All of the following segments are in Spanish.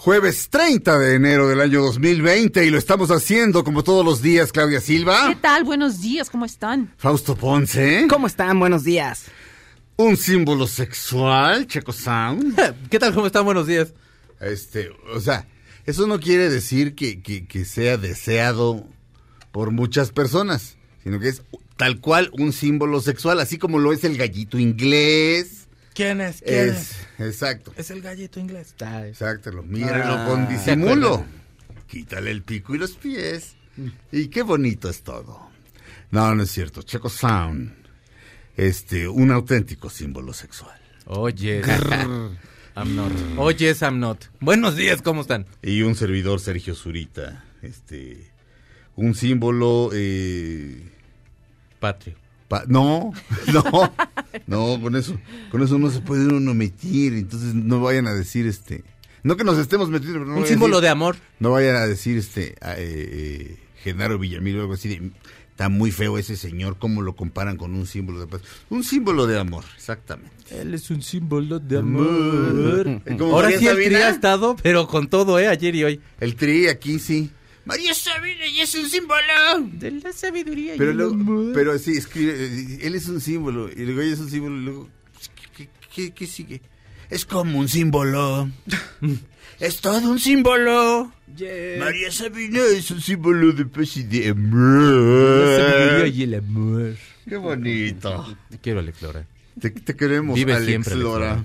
jueves 30 de enero del año 2020 y lo estamos haciendo como todos los días, Claudia Silva. ¿Qué tal? Buenos días, ¿cómo están? Fausto Ponce. ¿Cómo están? Buenos días. Un símbolo sexual, Checo Sound. ¿Qué tal? ¿Cómo están? Buenos días. Este, o sea, eso no quiere decir que, que, que sea deseado por muchas personas, sino que es tal cual un símbolo sexual, así como lo es el gallito inglés. ¿Quién es? ¿Quién Es, exacto. Es el gallito inglés. Exacto, mírenlo Ah, con ¿se disimulo. Quítale el pico y los pies. Y qué bonito es todo. No, no es cierto. Checo Sound. Este, un auténtico símbolo sexual. Oye, I'm not. Oye, I'm not. Buenos días, ¿cómo están? Y un servidor, Sergio Zurita. Este, un símbolo. Eh, Patrio. Pa- no, no, no, con eso, con eso no se puede uno meter. Entonces no vayan a decir este. No que nos estemos metiendo, pero no Un vayan a símbolo decir- de amor. No vayan a decir este a, eh, eh, Genaro Villamil o algo así de está muy feo ese señor, cómo lo comparan con un símbolo de paz. Un símbolo de amor, exactamente. Él es un símbolo de amor. Ahora sí el Sabina. tri ha estado, pero con todo, ¿eh? Ayer y hoy. El tri aquí sí. María Sabina y es un símbolo. De la sabiduría Pero luego, pero sí, escribe, eh, él es un símbolo, y luego ella es un símbolo, y luego, ¿qué, qué, qué sigue? Es como un símbolo. es todo un símbolo. María Sabina es un símbolo de paz y de La sabiduría amor. y el amor. Qué bonito. Quiero a Alex Lora. Te, te queremos, Vive Alex siempre. Lora.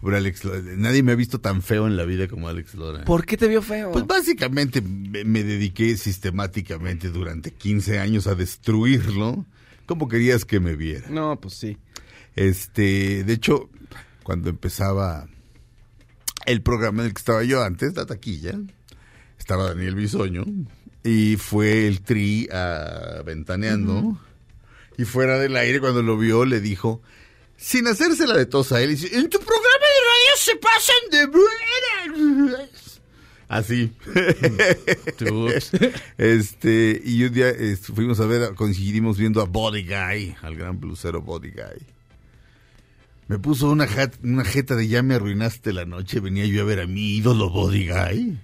Pobre Alex Lora. Nadie me ha visto tan feo en la vida como Alex Lora. ¿Por qué te vio feo? Pues básicamente me, me dediqué sistemáticamente durante 15 años a destruirlo. ¿Cómo querías que me viera? No, pues sí. Este, de hecho, cuando empezaba el programa en el que estaba yo antes, la taquilla, estaba Daniel Bisoño y fue el tri a ventaneando y fuera del aire cuando lo vio le dijo sin hacérsela de tos a él, dice, en tu programa de. Así. Ups. Este, y un día este, fuimos a ver, coincidimos viendo a Body Guy, al gran blusero Body Guy. Me puso una, jat- una jeta de ya me arruinaste la noche, venía yo a ver a mi ídolo Body Guy.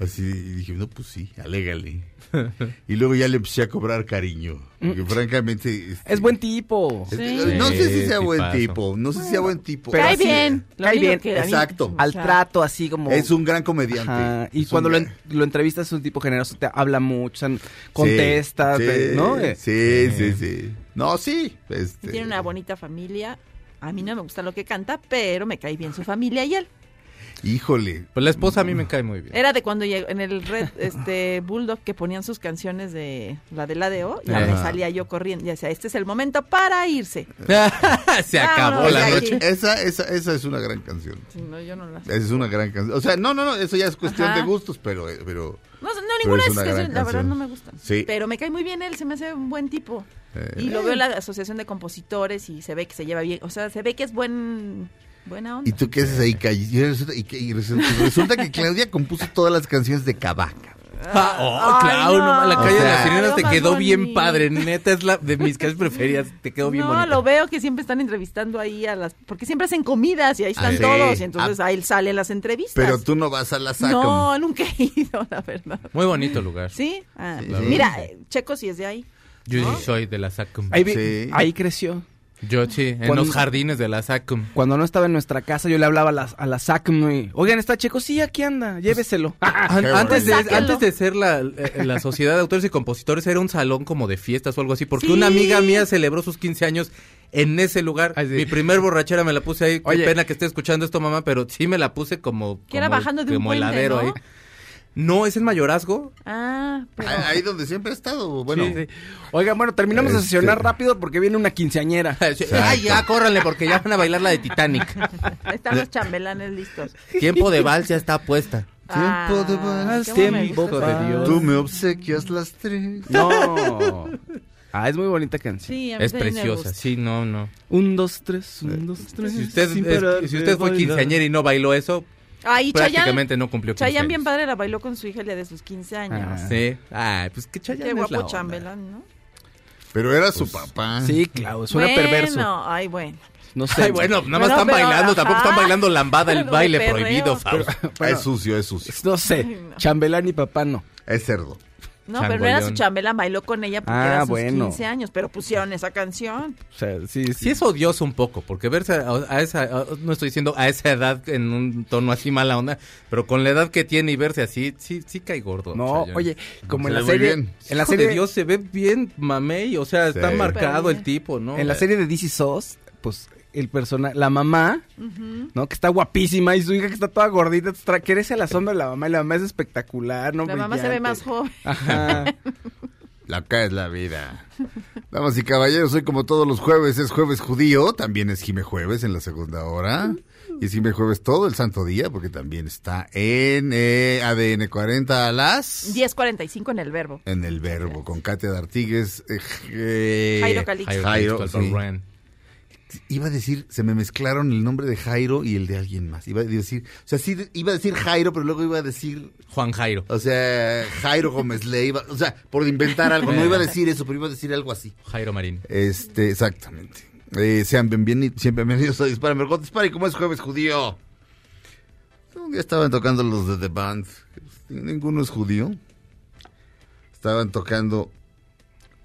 Así y dije, no, pues sí, alégale. y luego ya le empecé a cobrar cariño. Porque francamente. este, Es buen tipo. es- Sí. No sé si Sí, sea buen tipo, no sé si sea buen tipo. Pero cae bien. Cae bien. Exacto. Al trato, así como... Es un gran comediante. Ajá, Y Es cuando lo, en- lo entrevistas es un tipo generoso, te habla mucho, o sea, contesta, Sí, te- sí, ¿no? Eh, Sí, sí, sí. No, sí. Este, Tiene una bonita familia. A mí no me gusta lo que canta, pero me cae bien su familia y él. Híjole. Pues la esposa a mí me cae muy bien. Era de cuando llegó en el Red este Bulldog que ponían sus canciones de la de ADO y Ajá. me salía yo corriendo. Ya decía, este es el momento para irse. Se acabó Vámonos la noche. Esa, esa, esa es una gran canción. Sí, no, yo no la Esa es una gran canción. O sea, no, no, no, eso ya es cuestión Ajá. de gustos, pero, eh, pero No, no, ninguna es canciones, la verdad canción. no me gustan. Sí. Pero me cae muy bien él, se me hace un buen tipo. Eh. Y lo veo en la asociación de compositores y se ve que se lleva bien. O sea, se ve que es buen buena onda. ¿Y tú qué haces ahí? Y resulta, y que- y resulta- resulta que Claudia compuso todas las canciones de Cabaca. Ah, oh, no, no. la calle O de las sirenas te quedó bien padre. Neta, es la de mis canciones preferidas. Te quedó bien no, bonita. lo veo que siempre están entrevistando ahí a las... Porque siempre hacen comidas y ahí están Ah, sí. todos. Y entonces Ah. ahí salen las entrevistas. Pero tú no vas a la SACOM. No, nunca he ido, la verdad. Muy bonito lugar. ¿Sí? Sí. mira, Checo sí es de ahí. Yo sí soy de la SACOM. Ahí, ahí creció. Yo sí, en Cuando- los jardines de la SACUM. Cuando no estaba en nuestra casa, yo le hablaba a la, a la SACM y, oigan, ¿está Checo? Sí, aquí anda, lléveselo. An- Qué antes, de, antes de ser la, eh, la Sociedad de Autores y Compositores era un salón como de fiestas o algo así, porque Sí. una amiga mía celebró sus 15 años en ese lugar. Ay, sí. Mi primer borrachera me la puse ahí. Qué Oye. pena que esté escuchando esto, mamá, pero sí me la puse como, Que era bajando de un puente, heladero ¿no? ahí. No, es en mayorazgo. Ah, pero... Ahí ahí donde siempre ha estado. Bueno, Sí, sí. Oigan, bueno, terminamos de Este- sesionar rápido porque viene una quinceañera. Ay, ya, córranle, porque ya van a bailar la de Titanic. Están los chambelanes listos. Tiempo de vals ya está puesta. Ah, de vals, bueno, me tiempo de Dios. tú me obsequias las tres. No. Ah, es muy bonita canción. Sí, Es preciosa, sí, no, no. Un, dos, tres, un, dos, tres. Si usted, es- si usted fue quinceañera y no bailó eso, Chayanne, prácticamente no cumplió 15 Chayanne años. bien padre la bailó con su hija el día de sus 15 años. Ah. Sí. Ay, pues que Chayanne Qué es la guapo onda. chambelán, ¿no? Pero era su papá. Sí, claro, suena bueno, perverso. ay, bueno. No sé. Ay, bueno, nada más están pero, bailando, tampoco ajá. están bailando lambada el baile perreo. prohibido, Fausto. Bueno, Es sucio, es sucio. no sé. Chambelán y papá no. Es cerdo. No, pero no era su chambelán, bailó con ella porque Ah, era sus bueno. 15 años, pero pusieron esa canción. O sea, sí, sí. Sí es odioso un poco, porque verse a, a esa, a- no estoy diciendo a esa edad en un tono así mala onda, pero con la edad que tiene y verse así, sí, sí cae gordo. No, oye, como Se en la serie, bien. en la serie de Dios, se ve bien mamey, o sea, está marcado el tipo, ¿no? en la serie de DC SOS, pues el personaje, la mamá, ¿no? Que está guapísima y su hija que está toda gordita, crece a la sombra de la mamá y la mamá es espectacular, ¿no? La mamá se ve más joven. Ajá. La acá es la vida. Damas y caballeros, hoy como todos los jueves es jueves judío, también es Jime Jueves en la segunda hora. Y es Jime Jueves todo el santo día, porque también está en eh, ADN 40 a las... 10.45 en el verbo. En el verbo, con Katia D'Artigues. eh, eh, Jairo Calixto. Jairo, Jairo, sí. Iba a decir, se me mezclaron el nombre de Jairo y el de alguien más. Iba a decir, o sea, sí, iba a decir Jairo, pero luego iba a decir, Juan Jairo. o sea, Jairo Gómez Leiva, o sea, por inventar algo. No iba a decir eso, pero iba a decir algo así. Jairo Marín. Este, exactamente. Eh, sean bienvenidos, siempre bienvenidos a Dispara Margot Dispara y como es jueves judío. Un día estaban tocando los de The Band. Ninguno es judío. Estaban tocando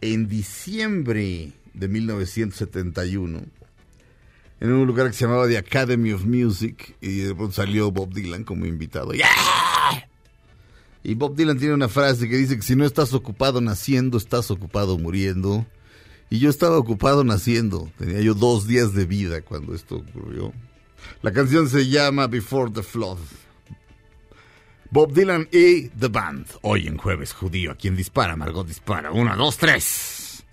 en diciembre de 1971 en un lugar que se llamaba The Academy of Music y de pronto salió Bob Dylan como invitado. ¡Yeah! Y Bob Dylan tiene una frase que dice que si no estás ocupado naciendo, estás ocupado muriendo. Y yo estaba ocupado naciendo. Tenía yo dos días de vida cuando esto ocurrió. La canción se llama Before the Flood. Bob Dylan y The Band. Hoy en Jueves Judío. A quien dispara, Margot dispara. Una, dos, tres.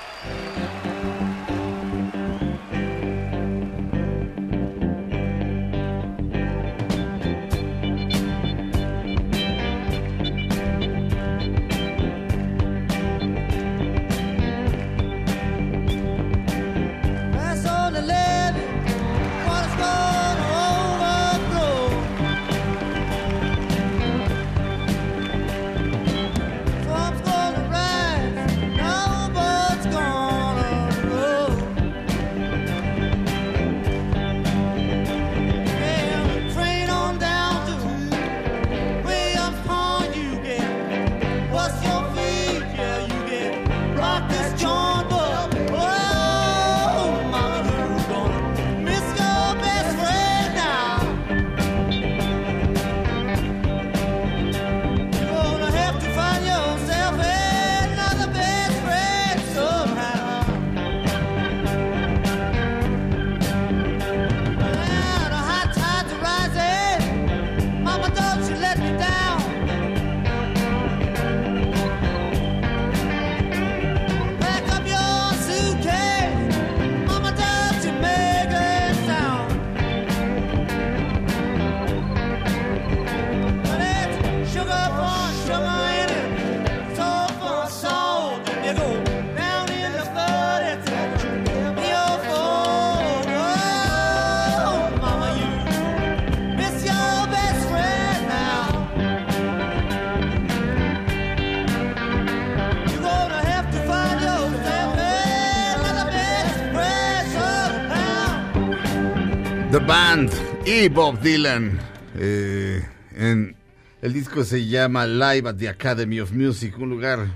Y Bob Dylan. Eh, en, el disco se llama Live at the Academy of Music, un lugar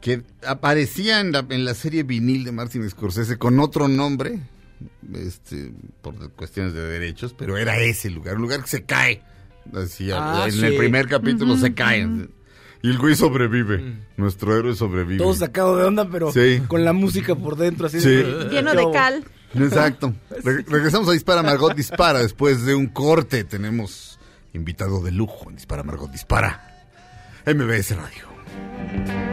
que aparecía en la, en la serie vinil de Martin Scorsese con otro nombre, este, por cuestiones de derechos, pero era ese lugar, un lugar que se cae. Decía, Ah, en sí. el primer capítulo se caen. Y el güey sobrevive. Nuestro héroe sobrevive. Todo sacado de onda, pero Sí. con la música por dentro, así Sí. de- Lleno de cal. Exacto. Re- regresamos a Dispara Margot Dispara. Después de un corte tenemos invitado de lujo en Dispara Margot Dispara. MBS Radio.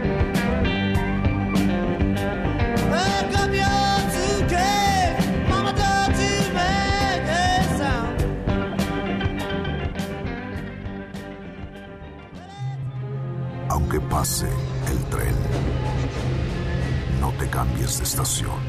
Aunque pase el tren, no te cambies de estación.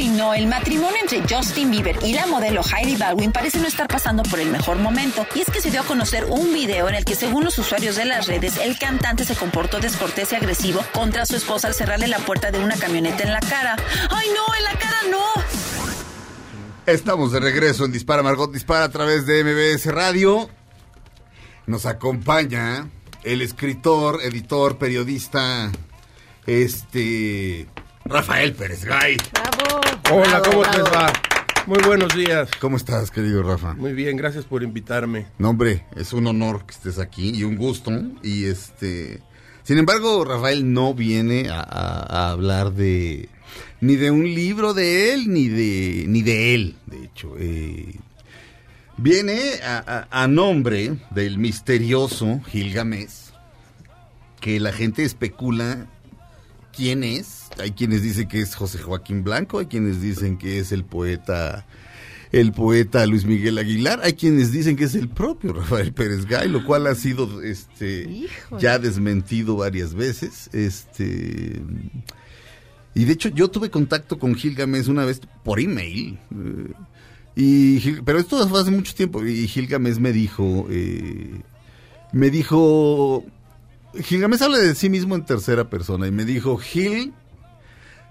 Uy, no, el matrimonio entre Justin Bieber y la modelo Heidi Baldwin parece no estar pasando por el mejor momento. Y es que se dio a conocer un video en el que, según los usuarios de las redes, el cantante se comportó descortés y agresivo contra su esposa al cerrarle la puerta de una camioneta en la cara. ¡Ay, no! ¡En la cara no! Estamos de regreso en Dispara Margot Dispara a través de MBS Radio. Nos acompaña el escritor, editor, periodista, este Rafael Pérez Gay. Bravo. Hola, ¿cómo te va? Muy buenos días. ¿Cómo estás, querido Rafa? Muy bien, gracias por invitarme. No, hombre, es un honor que estés aquí y un gusto. Y este. Sin embargo, Rafael no viene a, a- a hablar de. ni de un libro de él, ni de. ni de él, de hecho. Eh, viene a, a- a nombre del misterioso Gilgamesh, que la gente especula quién es. Hay quienes dicen que es José Joaquín Blanco, hay quienes dicen que es el poeta el poeta Luis Miguel Aguilar. Hay quienes dicen que es el propio Rafael Pérez Gay, lo cual ha sido este Híjole. ya desmentido varias veces. Este y de hecho yo tuve contacto con Gilgamesh una vez por email. eh, y Gil- pero esto fue hace mucho tiempo y Gilgamesh me dijo eh, me dijo Gilgamesh habla de sí mismo en tercera persona y me dijo Gil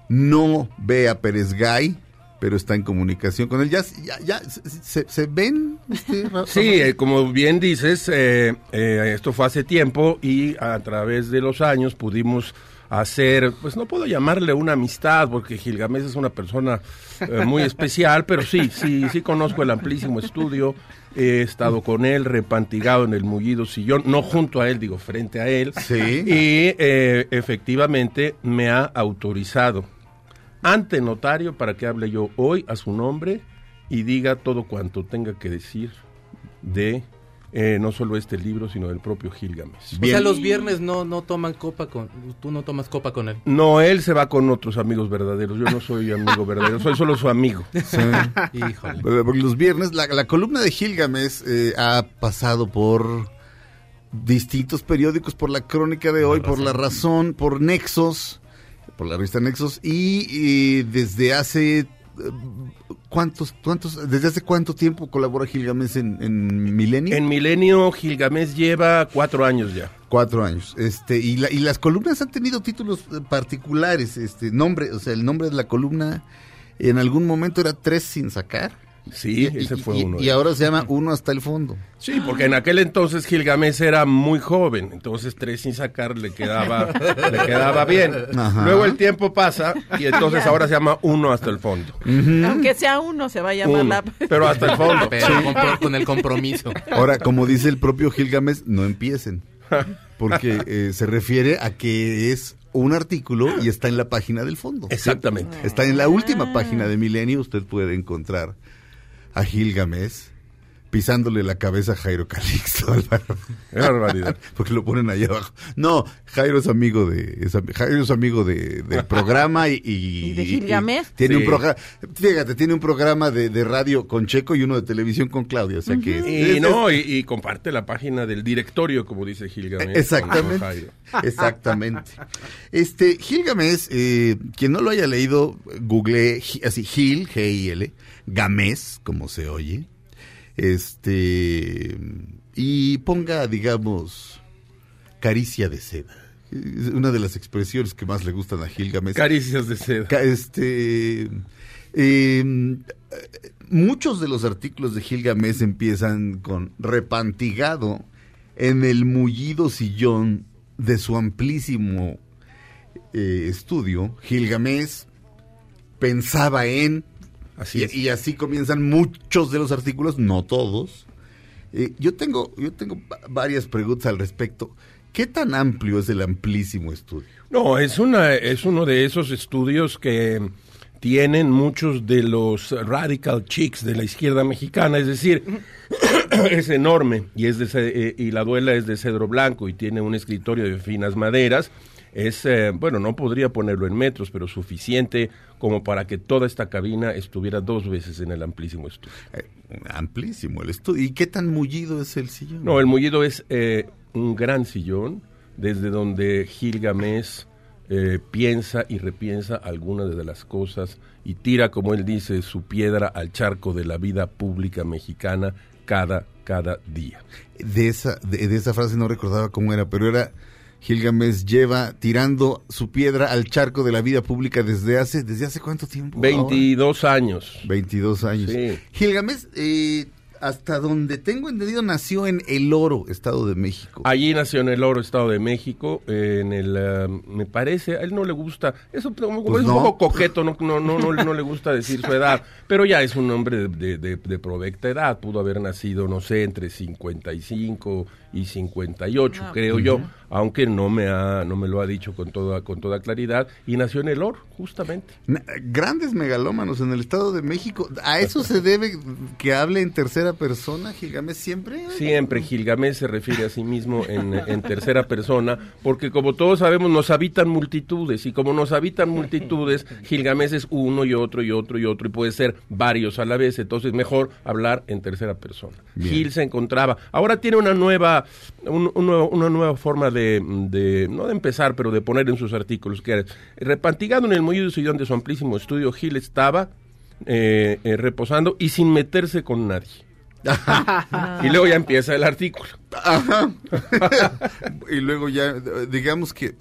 no ve a Pérez Gay, pero está en comunicación con él. ¿Ya, ya, ya se, se- ven? Ra- Sí, eh, como bien dices, eh, eh, esto fue hace tiempo y a través de los años pudimos hacer, pues no puedo llamarle una amistad porque Gilgamesh es una persona eh, muy especial, pero sí, sí, sí conozco el amplísimo estudio, he estado con él repantigado en el mullido sillón, no junto a él, digo frente a él, Sí. y eh, efectivamente me ha autorizado ante notario para que hable yo hoy a su nombre y diga todo cuanto tenga que decir de eh, no solo este libro, sino del propio Gilgamesh. O sea, los viernes no, no toman copa con... Tú no tomas copa con él. No, él se va con otros amigos verdaderos. Yo no soy amigo verdadero, soy solo su amigo. Híjole. Pero- porque los viernes, la, la columna de Gilgamesh eh, ha pasado por distintos periódicos, por la crónica de hoy, por La Razón, por Nexos, por la revista Nexos, y, y desde hace... eh, ¿Cuántos, cuántos, desde hace cuánto tiempo colabora Gilgamesh en, en Milenio? En Milenio, Gilgamesh lleva cuatro años ya. Cuatro años. Este, y, la- y las columnas han tenido títulos eh, particulares. Este, nombre, o sea, el nombre de la columna en algún momento era Tres sin sacar. Sí, Y- ese fue y- uno. Y ahora se llama Uno hasta el fondo. Sí, porque en aquel entonces Gilgamesh era muy joven, entonces tres sin sacar le quedaba, le quedaba bien. Ajá. Luego el tiempo pasa y entonces ahora se llama uno hasta el fondo. Aunque sea uno, se va a llamar Uno, la... pero hasta el fondo. Pero con, con el compromiso. Ahora, como dice el propio Gilgamesh, no empiecen. Porque eh, se refiere a que es un artículo y está en la página del fondo. Exactamente. Está en la última página de Milenio. Usted puede encontrar a Gilgamesh pisándole la cabeza a Jairo Calixto, Álvaro. Barbaridad. Porque lo ponen ahí abajo. No, Jairo es amigo de, es, Jairo es amigo de, del programa y, y- ¿Y de Gilgamesh? tiene Sí. un programa, fíjate, tiene un programa de, de radio con Checo y uno de televisión con Claudia, o sea que es- Y es- no, y, y comparte la página del directorio, como dice Gilgamesh. Exactamente. Exactamente. Este, Gilgamesh, eh, quien no lo haya leído, google así, Gil, G-I-L, Gamés, como se oye. Este, y ponga, digamos, caricia de seda. Es una de las expresiones que más le gustan a Gilgamesh. Caricias de seda. Este, eh, muchos de los artículos de Gilgamesh empiezan con repantigado en el mullido sillón de su amplísimo eh, estudio. Gilgamesh pensaba en Así y, así comienzan muchos de los artículos, no todos. Eh, yo tengo, yo tengo va- varias preguntas al respecto. ¿Qué tan amplio es el amplísimo estudio? No, es una es uno de esos estudios que tienen muchos de los radical chicks de la izquierda mexicana, es decir, es enorme y es de eh, y la duela es de cedro blanco y tiene un escritorio de finas maderas. Es eh, bueno, no podría ponerlo en metros, pero suficiente como para que toda esta cabina estuviera dos veces en el amplísimo estudio. Eh, amplísimo el estudio. ¿Y qué tan mullido es el sillón? No, el mullido es eh, un gran sillón desde donde Gilgamesh eh, piensa y repiensa algunas de las cosas y tira, como él dice, su piedra al charco de la vida pública mexicana cada, cada día. de esa, de, de esa frase no recordaba cómo era, pero era Gilgamesh lleva tirando su piedra al charco de la vida pública desde hace, ¿desde hace cuánto tiempo? 22 años. Ahora? 22 años. Sí. Gilgamesh, eh, hasta donde tengo entendido, nació en El Oro, Estado de México. Allí nació en el Oro, Estado de México, en el, eh, me parece, a él no le gusta, eso Pues es no. un poco coqueto, no, no, no, no, no le gusta decir su edad, pero ya es un hombre de, de, de- de provecta edad, pudo haber nacido, no sé, entre 55 y 58, Ah, creo yo, aunque no me ha, no me lo ha dicho con toda, con toda claridad, y nació en el Oro, justamente. Na- Grandes megalómanos en el Estado de México. ¿A eso se debe que hable en tercera persona Gilgamesh siempre? Siempre Gilgamesh se refiere a sí mismo en, en tercera persona, porque como todos sabemos, nos habitan multitudes, y como nos habitan multitudes, Gilgamesh es uno y otro y otro y otro, y puede ser varios a la vez, entonces mejor hablar en tercera persona. Bien. Gil se encontraba, ahora tiene una nueva, un- un nuevo- una nueva forma de, de- no de empezar, pero de poner en sus artículos, que era, repantigado en el mullido sillón de su amplísimo estudio, Gil estaba eh, eh, reposando y sin meterse con nadie. Y luego ya empieza el artículo. Ajá. y luego ya, eh, digamos que,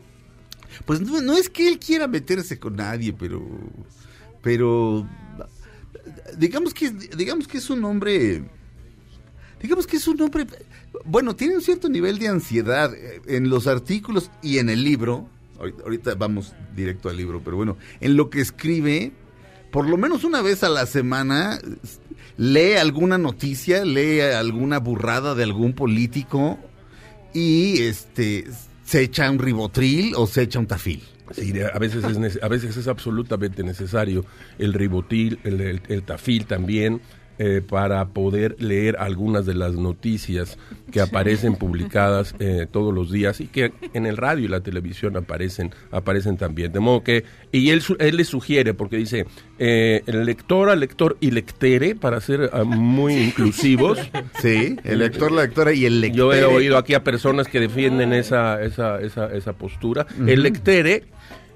pues no, no es que él quiera meterse con nadie, pero, pero, digamos que, digamos que es un hombre, digamos que es un hombre, bueno, tiene un cierto nivel de ansiedad eh, en los artículos y en el libro. Ahorita, vamos directo al libro, pero bueno, en lo que escribe, por lo menos una vez a la semana lee alguna noticia, lee alguna burrada de algún político y este se echa un ribotril o se echa un tafil. Sí, a veces es a veces es absolutamente necesario el ribotil, el tafil también eh, para poder leer algunas de las noticias que aparecen publicadas eh, todos los días y que en el radio y la televisión aparecen aparecen también. De modo que y él él le sugiere porque dice eh, el lectora, lector y lectere para ser ah, muy inclusivos. Sí, el lector, la lectora y el lector. Yo he oído aquí a personas que defienden esa, esa, esa, esa postura. El lectere,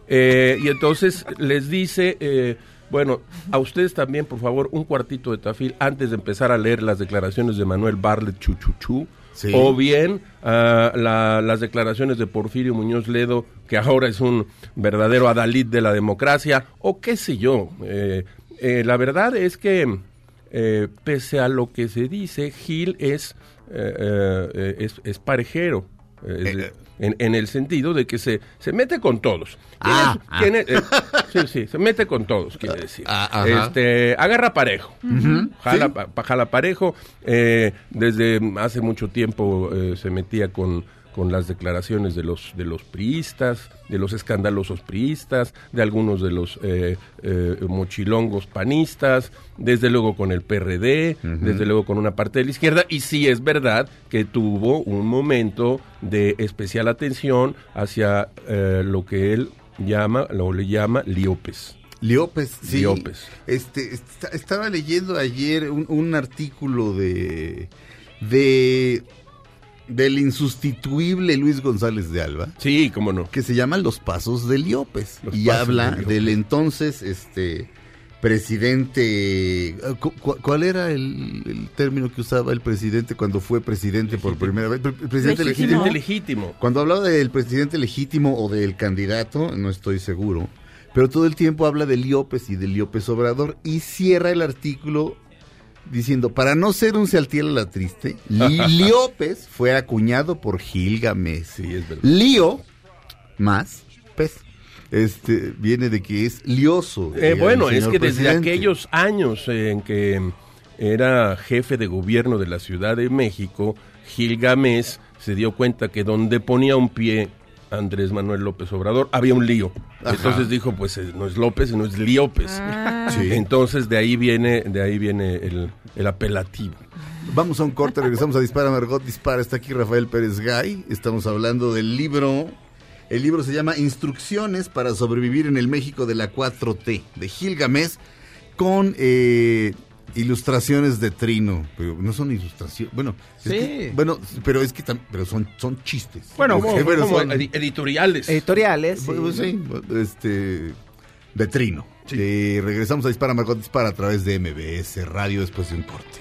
eh, y entonces les dice, eh, bueno, a ustedes también, por favor, un cuartito de tafil antes de empezar a leer las declaraciones de Manuel Barlet Chuchuchú. Sí. O bien ah, la- las declaraciones de Porfirio Muñoz Ledo, que ahora es un verdadero adalid de la democracia, o qué sé yo. Eh, eh, la verdad es que eh, pese a lo que se dice, Gil es, eh, eh, es, es parejero. es en, en el sentido de que se, se mete con todos. Ah, tiene- eh, sí, sí, se mete con todos, quiere decir. ah, este, agarra parejo. Jala, Sí. pa- pa- jala parejo. eh, desde hace mucho tiempo eh, se metía con, con las declaraciones de los de los priistas, de los escandalosos priistas, de algunos de los eh, eh, mochilongos panistas, desde luego con el PRD, desde luego con una parte de la izquierda, y sí es verdad que tuvo un momento de especial atención hacia eh, lo que él llama, lo le llama Liopes. Liopes, sí. Liopes. Este, esta- estaba leyendo ayer un, un artículo de, de del insustituible Luis González de Alba. Sí, cómo no. Que se llama Los Pasos de Liopes. Los y habla de del entonces este presidente. cu- cu- ¿Cuál era el, el término que usaba el presidente cuando fue presidente por primera vez? Pre- Presidente legítimo. Cuando hablaba del presidente legítimo o del candidato, no estoy seguro, pero todo el tiempo habla de Liopes y de Liopes Obrador y cierra el artículo diciendo, para no ser un Sealtiel a la triste, Li- Liopes fue acuñado por Gilgamesh. Sí, es verdad. Lío más pez. Este viene de que es lioso. Eh, bueno, es que desde aquellos años en que era jefe de gobierno de la Ciudad de México, Gilgamesh se dio cuenta que donde ponía un pie Andrés Manuel López Obrador había un lío. Ajá. Entonces dijo, pues eh, no es López, no es Liópez. Sí. Entonces de ahí viene, de ahí viene el, el apelativo. Vamos a un corte, regresamos a Dispara Margot Dispara. Está aquí Rafael Pérez Gay. Estamos hablando del libro. El libro se llama Instrucciones para sobrevivir en el México de la 4T, de Gilgamesh, con eh, ilustraciones de Trino. Pero no son ilustraciones. Bueno, es Sí. que- bueno, pero es que pero son, son chistes. Bueno, Como- pero como son- edi- editoriales. Editoriales. sí. Pues, sí, este, de Trino. Eh, regresamos a Dispara Margot Dispara a través de MBS Radio después de un corte.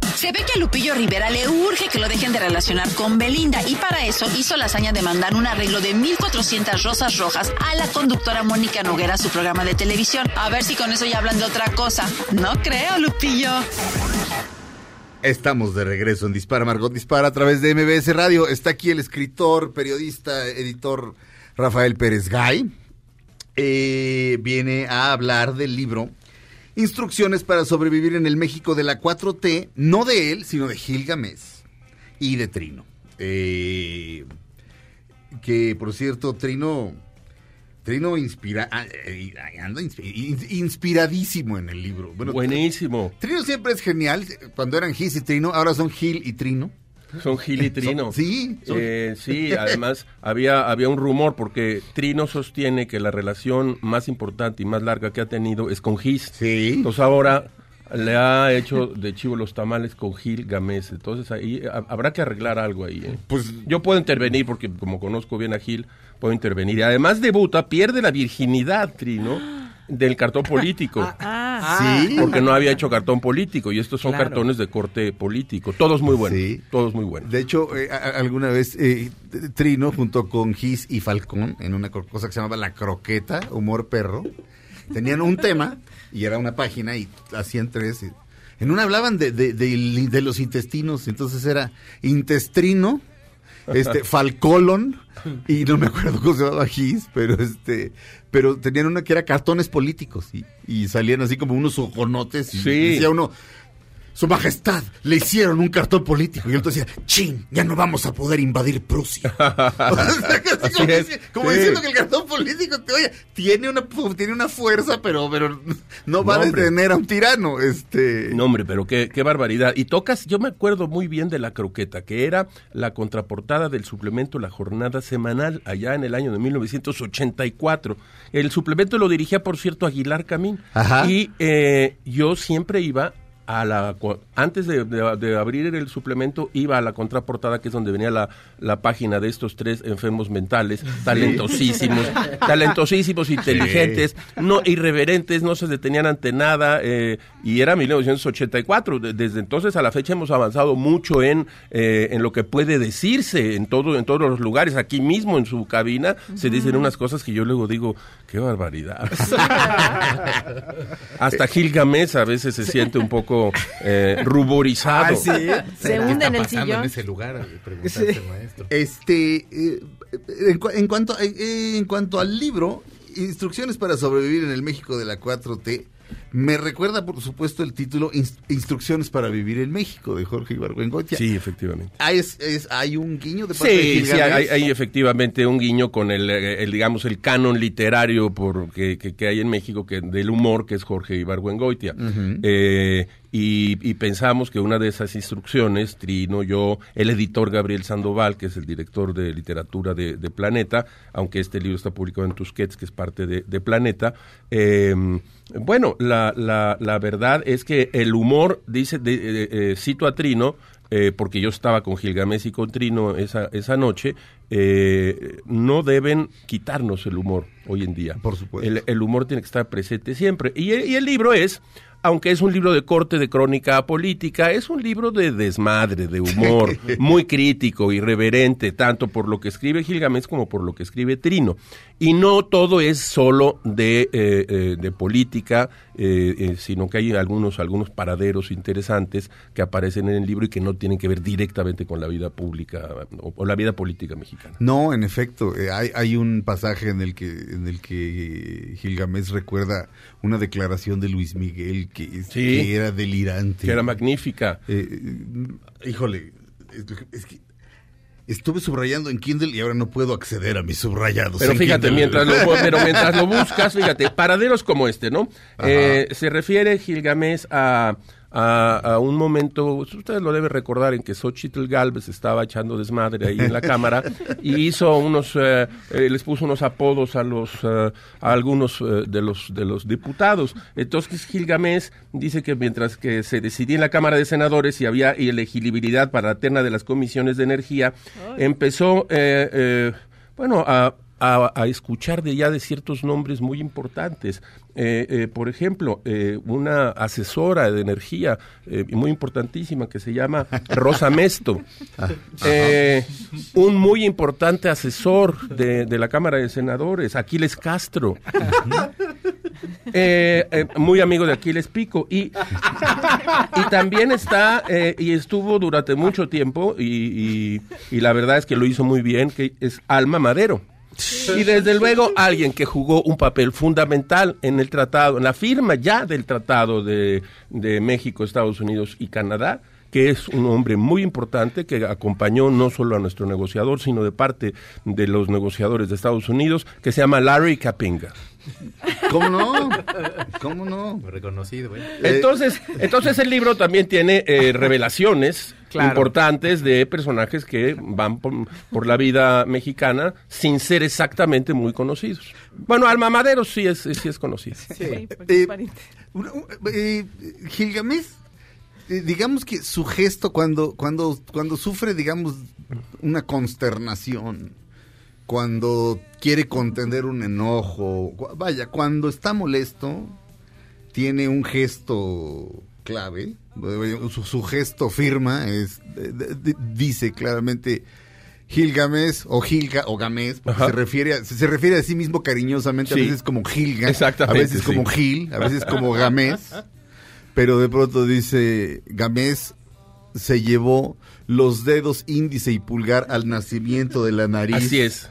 Se ve que a Lupillo Rivera le urge que lo dejen de relacionar con Belinda y para eso hizo la hazaña de mandar un arreglo de 1400 rosas rojas a la conductora Mónica Noguera su programa de televisión. A ver si con eso ya hablan de otra cosa. No creo, Lupillo. Estamos de regreso en Dispara Margot Dispara a través de MBS Radio. Está aquí el escritor, periodista, editor Rafael Pérez Gay. Eh, viene a hablar del libro Instrucciones para sobrevivir en el México de la 4T, no de él, sino de Gilgamesh y de Trino. Eh, que por cierto, Trino, Trino inspira, ah, eh, anda inspi- in- inspiradísimo en el libro. Bueno, Buenísimo. Trino siempre es genial. Cuando eran Gis y Trino, ahora son Gil y Trino. Son Gil y Trino. Sí, son- Eh, sí, además había, había un rumor porque Trino sostiene que la relación más importante y más larga que ha tenido es con Gis. Sí. Entonces ahora le ha hecho de chivo los tamales con Gil Gamés. Entonces ahí ha- habrá que arreglar algo ahí. ¿eh? Pues Yo puedo intervenir porque como conozco bien a Gil, puedo intervenir. Y además debuta, pierde la virginidad, Trino, del cartón político. Ah, sí. Porque no había hecho cartón político y estos son Claro. cartones de corte político. Todos muy buenos. Sí. Todos muy buenos. De hecho, eh, alguna vez eh, Trino junto con Gis y Falcón en una co- cosa que se llamaba La Croqueta, Humor Perro, tenían un tema y era una página y hacían tres. y- en una hablaban de, de- de- de los intestinos, entonces era intestrino, este, falcolon y no me acuerdo cómo se llamaba Gis, pero este, pero tenían una que era cartones políticos y, y salían así como unos ojonotes y Sí. decía uno, su majestad, le hicieron un cartón político. Y otro decía, chin, ya no vamos a poder invadir Prusia. O sea, como, es, como sí. diciendo que el cartón político, te, oye, tiene una, tiene una fuerza, pero, pero no va No, a detener a un tirano. Este... No, hombre, pero qué, qué barbaridad. Y tocas, yo me acuerdo muy bien de la croqueta, que era la contraportada del suplemento La Jornada Semanal, allá en el año de 1984. El suplemento lo dirigía, por cierto, Aguilar Camín. Ajá. Y eh, yo siempre iba a la antes de, de- de abrir el suplemento iba a la contraportada que es donde venía la, la página de estos tres enfermos mentales talentosísimos talentosísimos inteligentes no irreverentes no se detenían ante nada eh, y era 1984 De- desde entonces a la fecha hemos avanzado mucho en eh, en lo que puede decirse en todo en todos los lugares. Aquí mismo en su cabina se dicen unas cosas que yo luego digo qué barbaridad hasta Gilgamesh a veces se siente un poco eh, ruborizado. Se ¿Qué hunde en el sillón. en ese lugar? Maestro. Este, eh, en, cua- en cuanto, eh, en cuanto al libro, Instrucciones para sobrevivir en el México de la 4T, me recuerda, por supuesto, el título Ins- Instrucciones para vivir en México de Jorge Ibargüengoitia. Sí, efectivamente. Ah, es, es- hay un guiño de parte de Sí, hay, hay efectivamente un guiño con el, el, digamos, el canon literario por, que, que- que hay en México que, del humor, que es Jorge Ibargüengoitia. Eh, y, y pensamos que una de esas instrucciones, Trino, yo, el editor Gabriel Sandoval, que es el director de literatura de, de Planeta, aunque este libro está publicado en Tusquets, que es parte de, de Planeta, eh, bueno, la, la, la verdad es que el humor, dice, de- eh, eh, cito a Trino, eh, porque yo estaba con Gilgamesh y con Trino esa, esa noche, eh, no deben quitarnos el humor hoy en día. Por supuesto. El, el humor tiene que estar presente siempre. Y el libro es, aunque es un libro de corte de crónica política, es un libro de desmadre, de humor, muy crítico, irreverente, tanto por lo que escribe Gilgamesh como por lo que escribe Trino. Y no todo es solo de, eh, eh, de política, eh, eh, sino que hay algunos, algunos paraderos interesantes que aparecen en el libro y que no tienen que ver directamente con la vida pública o, o la vida política mexicana. No, en efecto, eh, hay, hay un pasaje en el que en el que Gilgamesh recuerda una declaración de Luis Miguel que, Sí. que era delirante. Que era magnífica. Eh, eh, híjole, es que estuve subrayando en Kindle y ahora no puedo acceder a mis subrayados. Pero en fíjate, Kindle. mientras lo, pero mientras lo buscas, fíjate, paraderos como este, ¿no? Eh, se refiere Gilgamesh a, a, a un momento, ustedes lo deben recordar, en que Xochitl Galvez estaba echando desmadre ahí en la cámara y hizo unos, eh, eh, les puso unos apodos a los, eh, a algunos eh, de los de los diputados. Entonces Gilgamesh dice que mientras que se decidía en la Cámara de Senadores si había elegibilidad para la terna de las comisiones de energía, empezó, eh, eh, bueno, a a, a escuchar de ya de ciertos nombres muy importantes. Eh, eh, por ejemplo, eh, una asesora de energía eh, muy importantísima que se llama Rosa Mesto. Eh, un muy importante asesor de, de la Cámara de Senadores, Aquiles Castro. Eh, eh, muy amigo de Aquiles Pico y, y también está eh, y estuvo durante mucho tiempo y, y- y la verdad es que lo hizo muy bien que es Alma Madero y desde luego alguien que jugó un papel fundamental en el tratado, en la firma ya del tratado de, de México, Estados Unidos y Canadá, que es un hombre muy importante que acompañó no solo a nuestro negociador, sino de parte de los negociadores de Estados Unidos, que se llama Larry Capinga. ¿Cómo no? ¿Cómo no? Reconocido, ¿eh? Entonces, entonces el libro también tiene eh, revelaciones Claro. importantes de personajes que van por, por la vida mexicana sin ser exactamente muy conocidos. Bueno, Alma Madero sí es, sí es conocido. Sí, Eh, eh, Gilgamesh, eh, digamos que su gesto cuando, cuando, cuando sufre, digamos, una consternación, cuando quiere contener un enojo, vaya, cuando está molesto, tiene un gesto clave, su, su gesto firma, es, de- de- dice claramente Gilgamesh o Gilga o porque Ajá. se refiere, a, se, refiere a sí mismo cariñosamente, Sí. a veces como Gilga, a veces sí. como Gil, a veces como Gamés, pero de pronto dice Gamés se llevó los dedos índice y pulgar al nacimiento de la nariz Así es.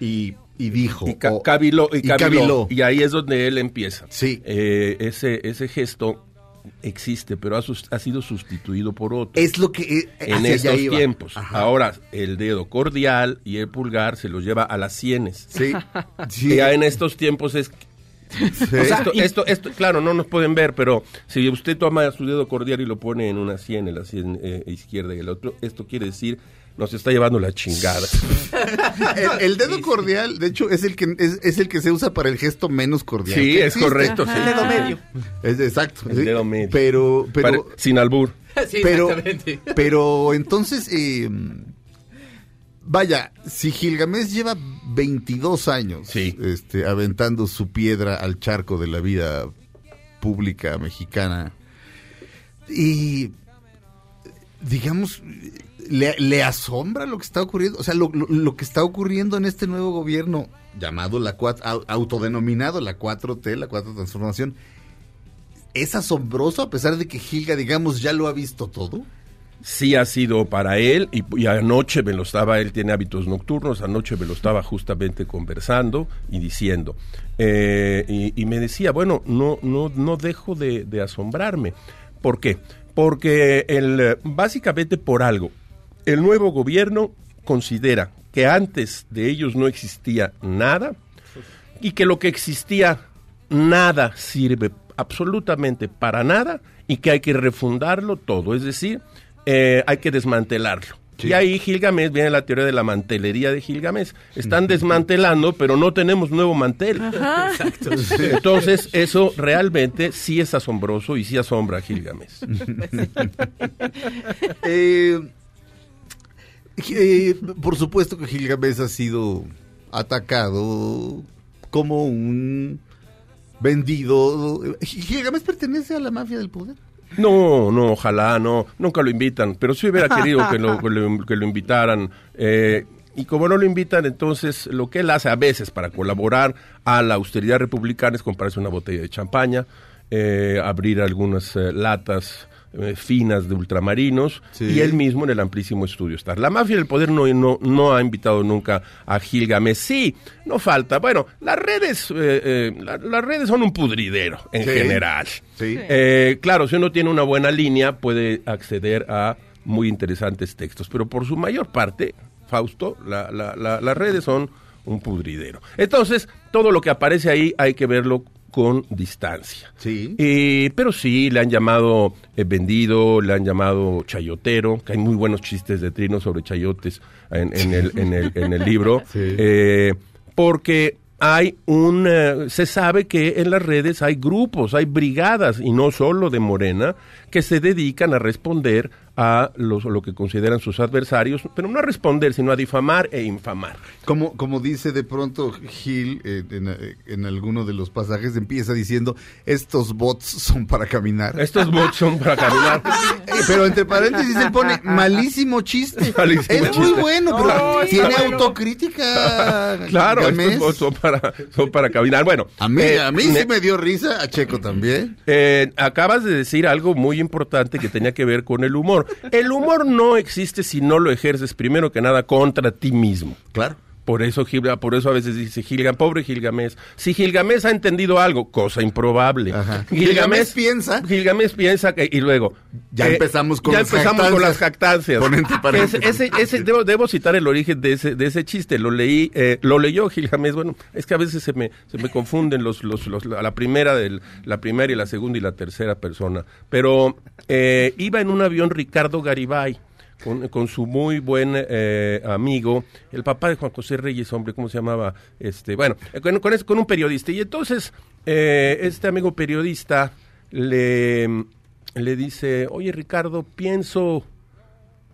y, y dijo Y, ca- y, caviló. Y ahí es donde él empieza. Sí. Eh, ese, ese gesto existe, pero ha, sido sustituido por otro. es lo que eh, en estos iba. tiempos. Ajá. Ahora, el dedo cordial y el pulgar se los lleva a las sienes. sí, ya en estos tiempos es sí. esto, esto, esto, claro, no nos pueden ver, pero si usted toma su dedo cordial y lo pone en una sien, en la sien eh, izquierda y el otro, esto quiere decir nos está llevando la chingada. El, el dedo cordial, de hecho, es el que es, es el que se usa para el gesto menos cordial. Sí, es existe. correcto, sí. El dedo medio. Es exacto. El sí. dedo medio. Pero, pero, sin albur. Sí, pero, exactamente. pero entonces, eh, vaya, si Gilgamesh lleva 22 años Sí. este, aventando su piedra al charco de la vida pública mexicana y, digamos, le, asombra lo que está ocurriendo, o sea, lo, que está ocurriendo en este nuevo gobierno llamado la 4, au- autodenominado la 4T, la 4 Transformación, es asombroso a pesar de que Gilga, digamos, ya lo ha visto todo. sí ha sido para él y, anoche me lo estaba, él tiene hábitos nocturnos, anoche me lo estaba justamente conversando y diciendo. Eh, y, y me decía, bueno, no, no, no dejo de, de asombrarme. ¿Por qué? Porque el, eh, básicamente por algo, el nuevo gobierno considera que antes de ellos no existía nada y que lo que existía nada sirve absolutamente para nada y que hay que refundarlo todo, es decir, eh, hay que desmantelarlo. Y ahí Gilgamesh viene la teoría de la mantelería de Gilgamesh. Están desmantelando, pero no tenemos nuevo mantel. Entonces, eso realmente sí es asombroso y sí asombra a Gilgamesh. Eh, eh, por supuesto que Gilgamesh ha sido atacado como un vendido. ¿Gilgamesh pertenece a la mafia del poder? No, no, ojalá, no, nunca lo invitan, pero sí hubiera querido que lo, que lo, invitaran. eh, y como no lo invitan, entonces lo que él hace a veces para colaborar a la austeridad republicana es comprarse una botella de champaña, eh, abrir algunas eh, latas eh, finas de ultramarinos Sí. y él mismo en el amplísimo estudio estar. La mafia del poder no, no, no ha invitado nunca a Gilgamesh. Sí, no falta. Bueno, las redes, eh, eh, la- las redes son un pudridero en Sí. general. Sí. Eh, claro, si uno tiene una buena línea puede acceder a muy interesantes textos, pero por su mayor parte, Fausto, la- la- la- las redes son un pudridero. Entonces, todo lo que aparece ahí hay que verlo con distancia. Sí. Eh, pero sí, le han llamado eh, vendido, le han llamado chayotero, que hay muy buenos chistes de trino sobre chayotes en, en el, en, el, en el libro. Sí. Eh, porque hay un... se sabe que en las redes hay grupos, hay brigadas, y no solo de Morena, que se dedican a responder a los, lo que consideran sus adversarios, pero no a responder, sino a difamar e infamar. Como, como dice de pronto Gil eh, en, eh, en alguno de los pasajes, empieza diciendo, estos bots son para caminar. Estos bots son para caminar. Eh, pero entre paréntesis él pone malísimo chiste. Malísimo es muy bueno, pero No, tiene bueno. autocrítica. Claro, estos bots son para, son para caminar. Bueno, A mí, eh, a mí sí me dio risa, a Checo también. Eh, acabas de decir algo muy importante que tenía que ver con el humor. El humor no existe si no lo ejerces primero que nada contra ti mismo. Claro. Por eso, por eso a veces dice Gilgamesh, pobre Gilgamesh. Si Gilgamesh ha entendido algo, cosa improbable. Ajá. Gilgamesh piensa- Gilgamesh piensa que, y luego. Ya empezamos con ya las empezamos con las jactancias. paréntesis. Ese, ese- ese- debo, debo citar el origen de ese, de ese chiste. Lo leí, eh, lo leyó Gilgamesh. Bueno, es que a veces se me, se me confunden los, los, los- la la primera, del, la primera y la segunda y la tercera persona. Pero eh, iba en un avión Ricardo Garibay. Con, su muy buen eh, amigo, el papá de Juan José Reyes, hombre, ¿cómo se llamaba? Este, bueno, con, con, con un periodista. Y entonces, eh, este amigo periodista le, le dice, oye Ricardo, pienso...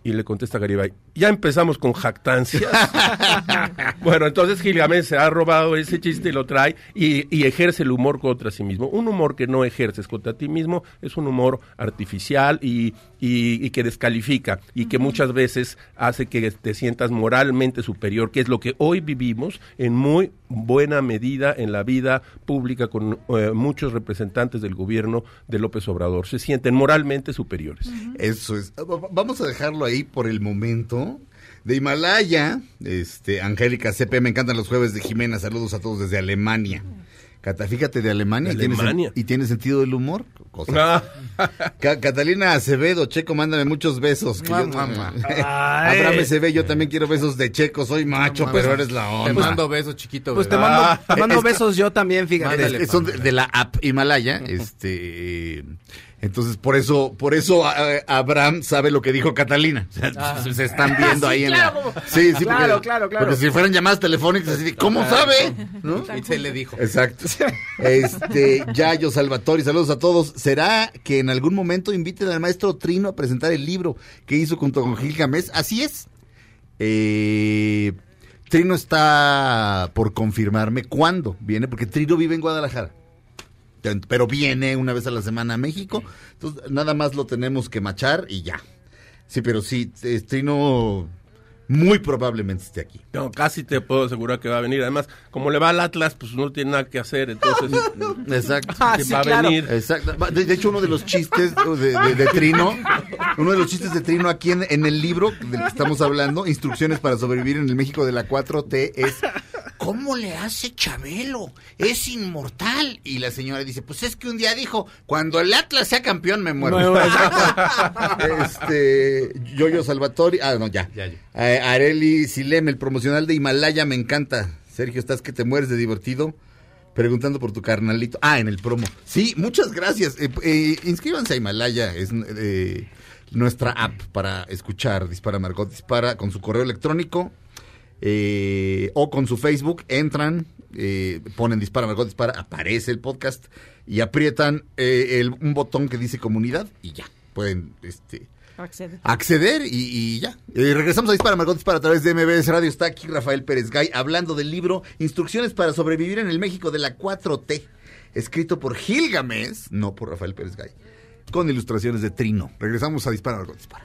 Y le contesta Garibay, ya empezamos con jactancias. bueno, entonces Gilgamesh se ha robado ese chiste y lo trae y, y ejerce el humor contra sí mismo. Un humor que no ejerces contra ti mismo es un humor artificial y, y- y que descalifica y que muchas veces hace que te sientas moralmente superior, que es lo que hoy vivimos en muy buena medida en la vida pública con eh, muchos representantes del gobierno de López Obrador. Se sienten moralmente superiores. Eso es. Va- Vamos a dejarlo ahí por el momento. De Himalaya, este, Angélica CP, me encantan los jueves de Jimena. Saludos a todos desde Alemania. Cata, fíjate de Alemania, De y, tiene sen- Alemania. y tiene sentido del humor. Cosa. Ca- Catalina Acevedo, Checo, mándame muchos besos. que yo- Abraham SB, yo también quiero besos de Checo. Soy macho, pero eres la Te onda. mando besos, chiquito. Pues te mando, Ah, te mando es que- besos yo también, fíjate. Mándale. Es- son de, de la app Himalaya. Este, Entonces, por eso, por eso Abraham sabe lo que dijo Catalina. O sea, Ah. se están viendo Sí, ahí en la. como- Sí, sí, Claro, porque, claro, claro. Porque si fueran llamadas telefónicas, así ¿cómo sabe? ¿No? Y se le dijo. Exacto. Este, Yayo Salvatore, saludos a todos. ¿Será que en algún momento inviten al maestro Trino a presentar el libro que hizo junto con Gil Gamés? Así es. Eh, Trino está por confirmarme cuándo viene, porque Trino vive en Guadalajara. Pero viene una vez a la semana a México. Entonces, nada más lo tenemos que machar y ya. Sí, pero sí, Trino muy probablemente esté aquí. No, casi te puedo asegurar que va a venir. Además, como le va al Atlas, pues no tiene nada que hacer, entonces Exacto. Ah, que sí, va claro. a venir. Exacto. De, de hecho, uno de los chistes de, de- de Trino, uno de los chistes de Trino aquí en, en el libro del que estamos hablando, Instrucciones para sobrevivir en el México de la 4T, es ¿Cómo le hace Chabelo? Es inmortal. Y la señora dice, pues es que un día dijo, cuando el Atlas sea campeón me muero. No, este, Yoyo Salvatori, ah, no, ya. Ya, ya. Eh, Areli Silem, el promocional de Himalaya, me encanta. Sergio, estás que te mueres de divertido. Preguntando por tu carnalito. Ah, en el promo. Sí, muchas gracias. Eh, eh, inscríbanse a Himalaya. Es eh, nuestra app para escuchar Dispara Margot Dispara con su correo electrónico eh, o con su Facebook. Entran, eh, ponen Dispara Margot Dispara, aparece el podcast y aprietan eh, el- un botón que dice comunidad y ya. Pueden este, Accede. acceder y, y ya. Regresamos a Dispara Margot Dispara a través de MBS Radio. Está aquí Rafael Pérez Gay hablando del libro Instrucciones para sobrevivir en el México de la 4T, escrito por Gilgamesh, no por Rafael Pérez Gay, con ilustraciones de Trino. Regresamos a Dispara Margot Dispara.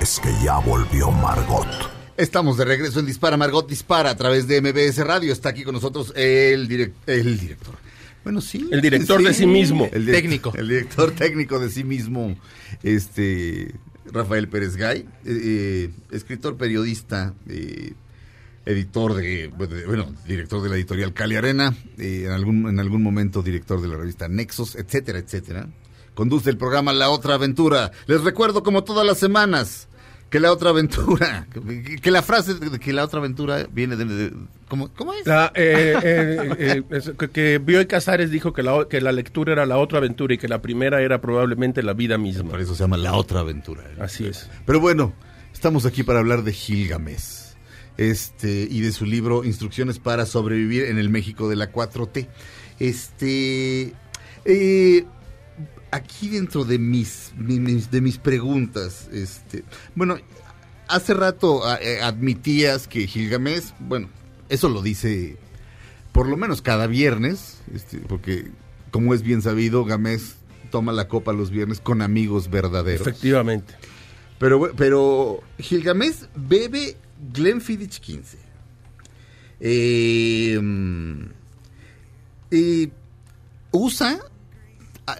es que ya volvió Margot. Estamos de regreso en Dispara Margot Dispara a través de MBS Radio. Está aquí con nosotros el, direc- el director. Bueno, sí. El director de sí mismo. El Técnico. El director técnico de sí mismo, este Rafael Pérez Gay, eh, eh, escritor, periodista, eh, editor de, bueno, director de la editorial Cali Arena, eh, en, algún, en algún momento director de la revista Nexos, etcétera, etcétera. Conduce el programa La Otra Aventura. Les recuerdo como todas las semanas que la otra aventura, que, que la frase de que la otra aventura viene de... de- ¿cómo, cómo es? La, eh, eh, eh, es que, que Bioy Casares dijo que la, que la lectura era la otra aventura y que la primera era probablemente la vida misma. Por eso se llama La Otra Aventura. Así es. Pero bueno, estamos aquí para hablar de Gilgamesh. Este, y de su libro Instrucciones para sobrevivir en el México de la 4T. Este, eh, aquí dentro de mis, mi- mis- de mis preguntas, este, bueno, hace rato eh, admitías que Gilgamesh, bueno, eso lo dice por lo menos cada viernes, este, porque como es bien sabido, Gamés toma la copa los viernes con amigos verdaderos. Efectivamente. Pero, pero Gilgamesh bebe Glenfiddich 15. Eh, mm, y usa,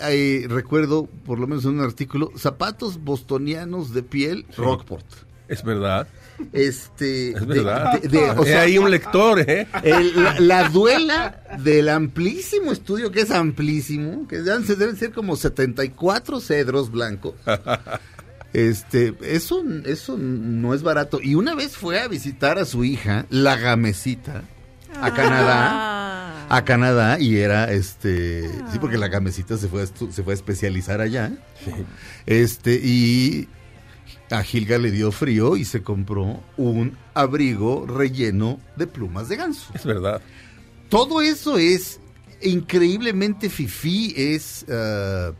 eh, recuerdo, por lo menos en un artículo, zapatos bostonianos de piel Rockport. Es verdad. Este, Es verdad. de- de- o sea, ahí un lector, ¿eh? el- la, la duela del amplísimo estudio, que es amplísimo, que deben ser, deben ser como 74 cedros blancos. Este, eso, eso no es barato. Y una vez fue a visitar a su hija, la gamecita, a Canadá. Ah. A Canadá y era este, sí, porque la gamecita se fue a, se fue a especializar allá. Este, y a Gilga le dio frío y se compró un abrigo relleno de plumas de ganso. Es verdad. Todo eso es increíblemente fifí, es... ah,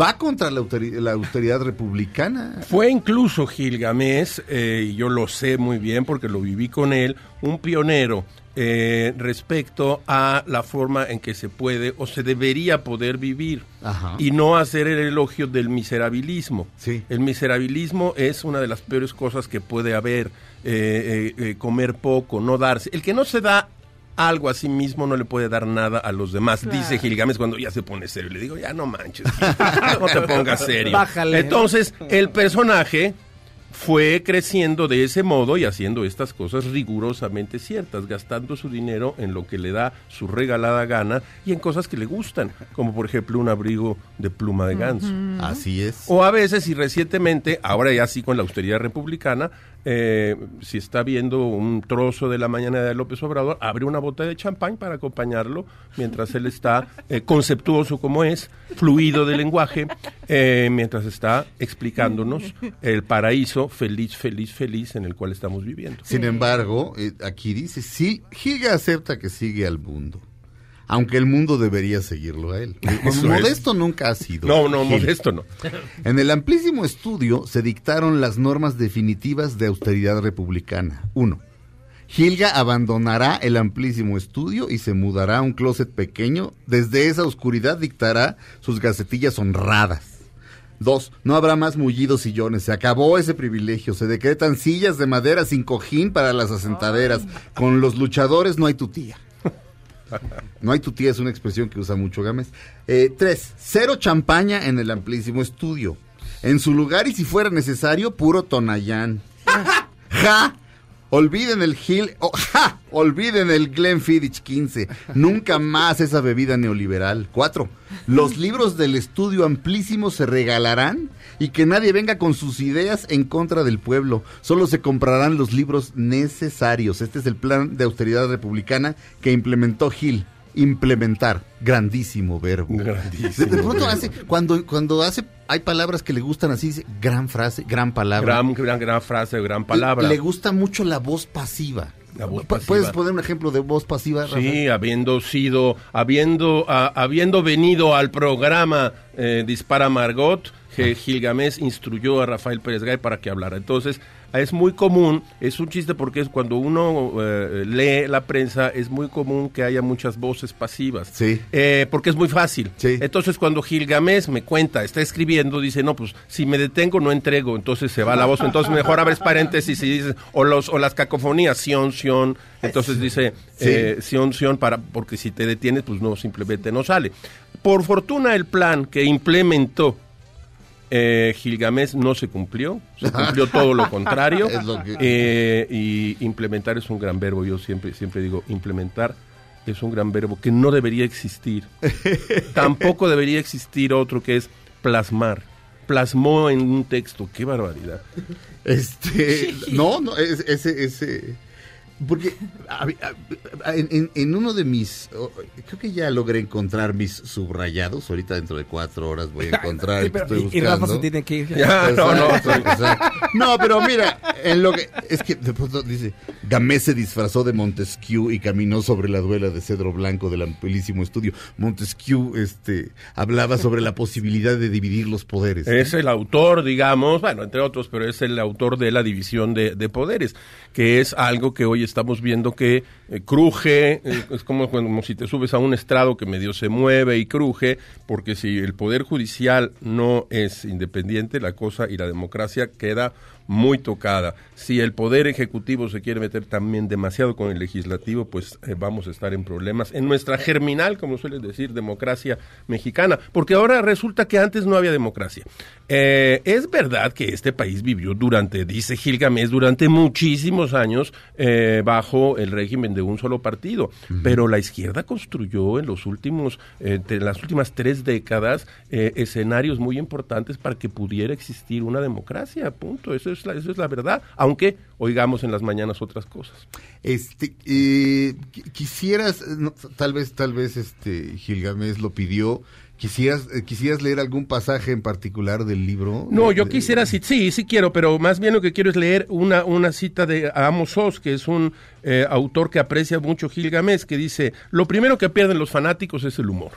va contra la, autori- la autoridad republicana. Fue incluso Gilgamesh, eh, y yo lo sé muy bien porque lo viví con él, un pionero eh, respecto a la forma en que se puede o se debería poder vivir Ajá. y no hacer el elogio del miserabilismo. Sí. El miserabilismo es una de las peores cosas que puede haber, eh, eh, eh, comer poco, no darse. El que no se da algo a sí mismo no le puede dar nada a los demás, Claro. dice Gilgamesh cuando ya se pone serio. Le digo, ya no manches, no te pongas serio. Bájale. Entonces, el personaje fue creciendo de ese modo y haciendo estas cosas rigurosamente ciertas, gastando su dinero en lo que le da su regalada gana y en cosas que le gustan, como por ejemplo un abrigo de pluma de ganso. Así es. O a veces, y recientemente, ahora ya sí con la austeridad republicana, eh, si está viendo un trozo de la mañana de López Obrador, abre una botella de champán para acompañarlo mientras él está eh, conceptuoso como es, fluido de lenguaje, eh, mientras está explicándonos el paraíso feliz, feliz, feliz en el cual estamos viviendo. Sin embargo, eh, aquí dice, sí, Gilga acepta que sigue al mundo. Aunque el mundo debería seguirlo a él. Eso modesto nunca ha sido. No, no, Gil. modesto no. En el amplísimo estudio se dictaron las normas definitivas de austeridad republicana. Uno, Gilga abandonará el amplísimo estudio y se mudará a un closet pequeño. Desde esa oscuridad dictará sus gacetillas honradas. Dos, no habrá más mullidos sillones. Se acabó ese privilegio. Se decretan sillas de madera sin cojín para las asentaderas. Con los luchadores no hay tutía. No hay tutía es una expresión que usa mucho Gámez. Eh, tres, cero champaña en el amplísimo estudio. En su lugar y si fuera necesario, puro Tonayán. ¡Ja! Olviden el Gil, oh, ¡ja! Olviden el Glenfiddich 15. Nunca más esa bebida neoliberal. Cuatro, los libros del estudio amplísimo se regalarán y que nadie venga con sus ideas en contra del pueblo. Solo se comprarán los libros necesarios. Este es el plan de austeridad republicana que implementó Gil. Implementar, grandísimo verbo. Grandísimo De, de pronto verbo. hace, cuando, cuando hace, hay palabras que le gustan así, dice, gran frase, gran palabra. Gran, gran, gran frase, gran palabra. Le gusta mucho la voz pasiva. La voz Pu- pasiva. ¿Puedes poner un ejemplo de voz pasiva, Rafa? Sí, habiendo sido, habiendo, ah, habiendo venido al programa eh, Dispara Margot, Gilgamesh instruyó a Rafael Pérez Gay para que hablara. Entonces, es muy común, es un chiste porque es cuando uno eh, lee la prensa, es muy común que haya muchas voces pasivas. Sí. Eh, porque es muy fácil. Sí. Entonces, cuando Gilgamesh me cuenta, está escribiendo, dice, no, pues si me detengo, no entrego. Entonces se va la voz. Entonces, mejor abres paréntesis y dices, o, los, o las cacofonías, sion, sion. Entonces dice, Sí. eh, sion, sion, para, porque si te detienes, pues no, simplemente no sale. Por fortuna, el plan que implementó eh, Gilgamesh no se cumplió, se cumplió todo lo contrario. Es lo que- Eh, y implementar es un gran verbo, yo siempre, siempre digo, implementar es un gran verbo que no debería existir. Tampoco debería existir otro que es plasmar. Plasmó en un texto, qué barbaridad. Este, no, no, es- ese, ese, porque a- a- en, en- en uno de mis, oh, creo que ya logré encontrar mis subrayados, ahorita dentro de cuatro horas voy a encontrar Sí, el que pero- estoy y, y Rafa se tiene que ir. Ya, no, no. Exacto, exacto. No, pero mira, en lo que es que de pronto dice, Gamés se disfrazó de Montesquieu y caminó sobre la duela de cedro blanco del amplísimo estudio. Montesquieu este hablaba sobre la posibilidad de dividir los poderes. Es el autor, digamos, bueno, entre otros, pero es el autor de la división de, de poderes, que es algo que hoy estamos viendo que eh, cruje, eh, es como, como si te subes a un estrado que medio se mueve y cruje, porque si el poder judicial no es independiente, la cosa y la democracia queda muy tocada. Si el poder ejecutivo se quiere meter también demasiado con el legislativo, pues eh, vamos a estar en problemas en nuestra germinal, como suelen decir, democracia mexicana, porque ahora resulta que antes no había democracia. Eh, es verdad que este país vivió durante, dice Gilgamesh, durante muchísimos años eh, bajo el régimen de un solo partido, pero la izquierda construyó en los últimos, las últimas tres décadas escenarios muy importantes para que pudiera existir una democracia, punto. Eso es la, eso es la verdad, aunque oigamos en las mañanas otras cosas. Este, eh, qui- quisieras, no, tal vez, tal vez, este, Gilgamesh lo pidió. Quisieras, eh, quisieras leer algún pasaje en particular del libro. No, yo quisiera, sí, sí, sí quiero, pero más bien lo que quiero es leer una, una cita de Amos Oz, que es un eh, autor que aprecia mucho Gilgamesh, que dice, lo primero que pierden los fanáticos es el humor.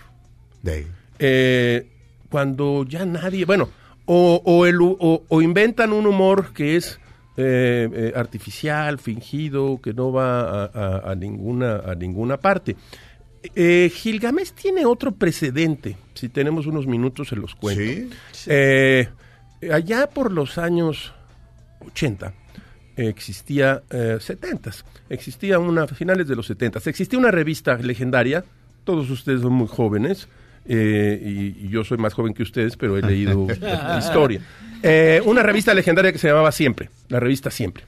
de- Eh, cuando ya nadie, bueno, o, o, el hu- o- o inventan un humor que es eh, eh, artificial, fingido, que no va a, a- a ninguna, a ninguna parte. Eh, Gilgamesh tiene otro precedente, si tenemos unos minutos se los cuento. ¿Sí? Eh, allá por los años 80, existía, eh, 70s, existía una, a finales de los 70s, existía una revista legendaria, todos ustedes son muy jóvenes, eh, y, y yo soy más joven que ustedes, pero he leído historia. Eh, una revista legendaria que se llamaba Siempre, la revista Siempre,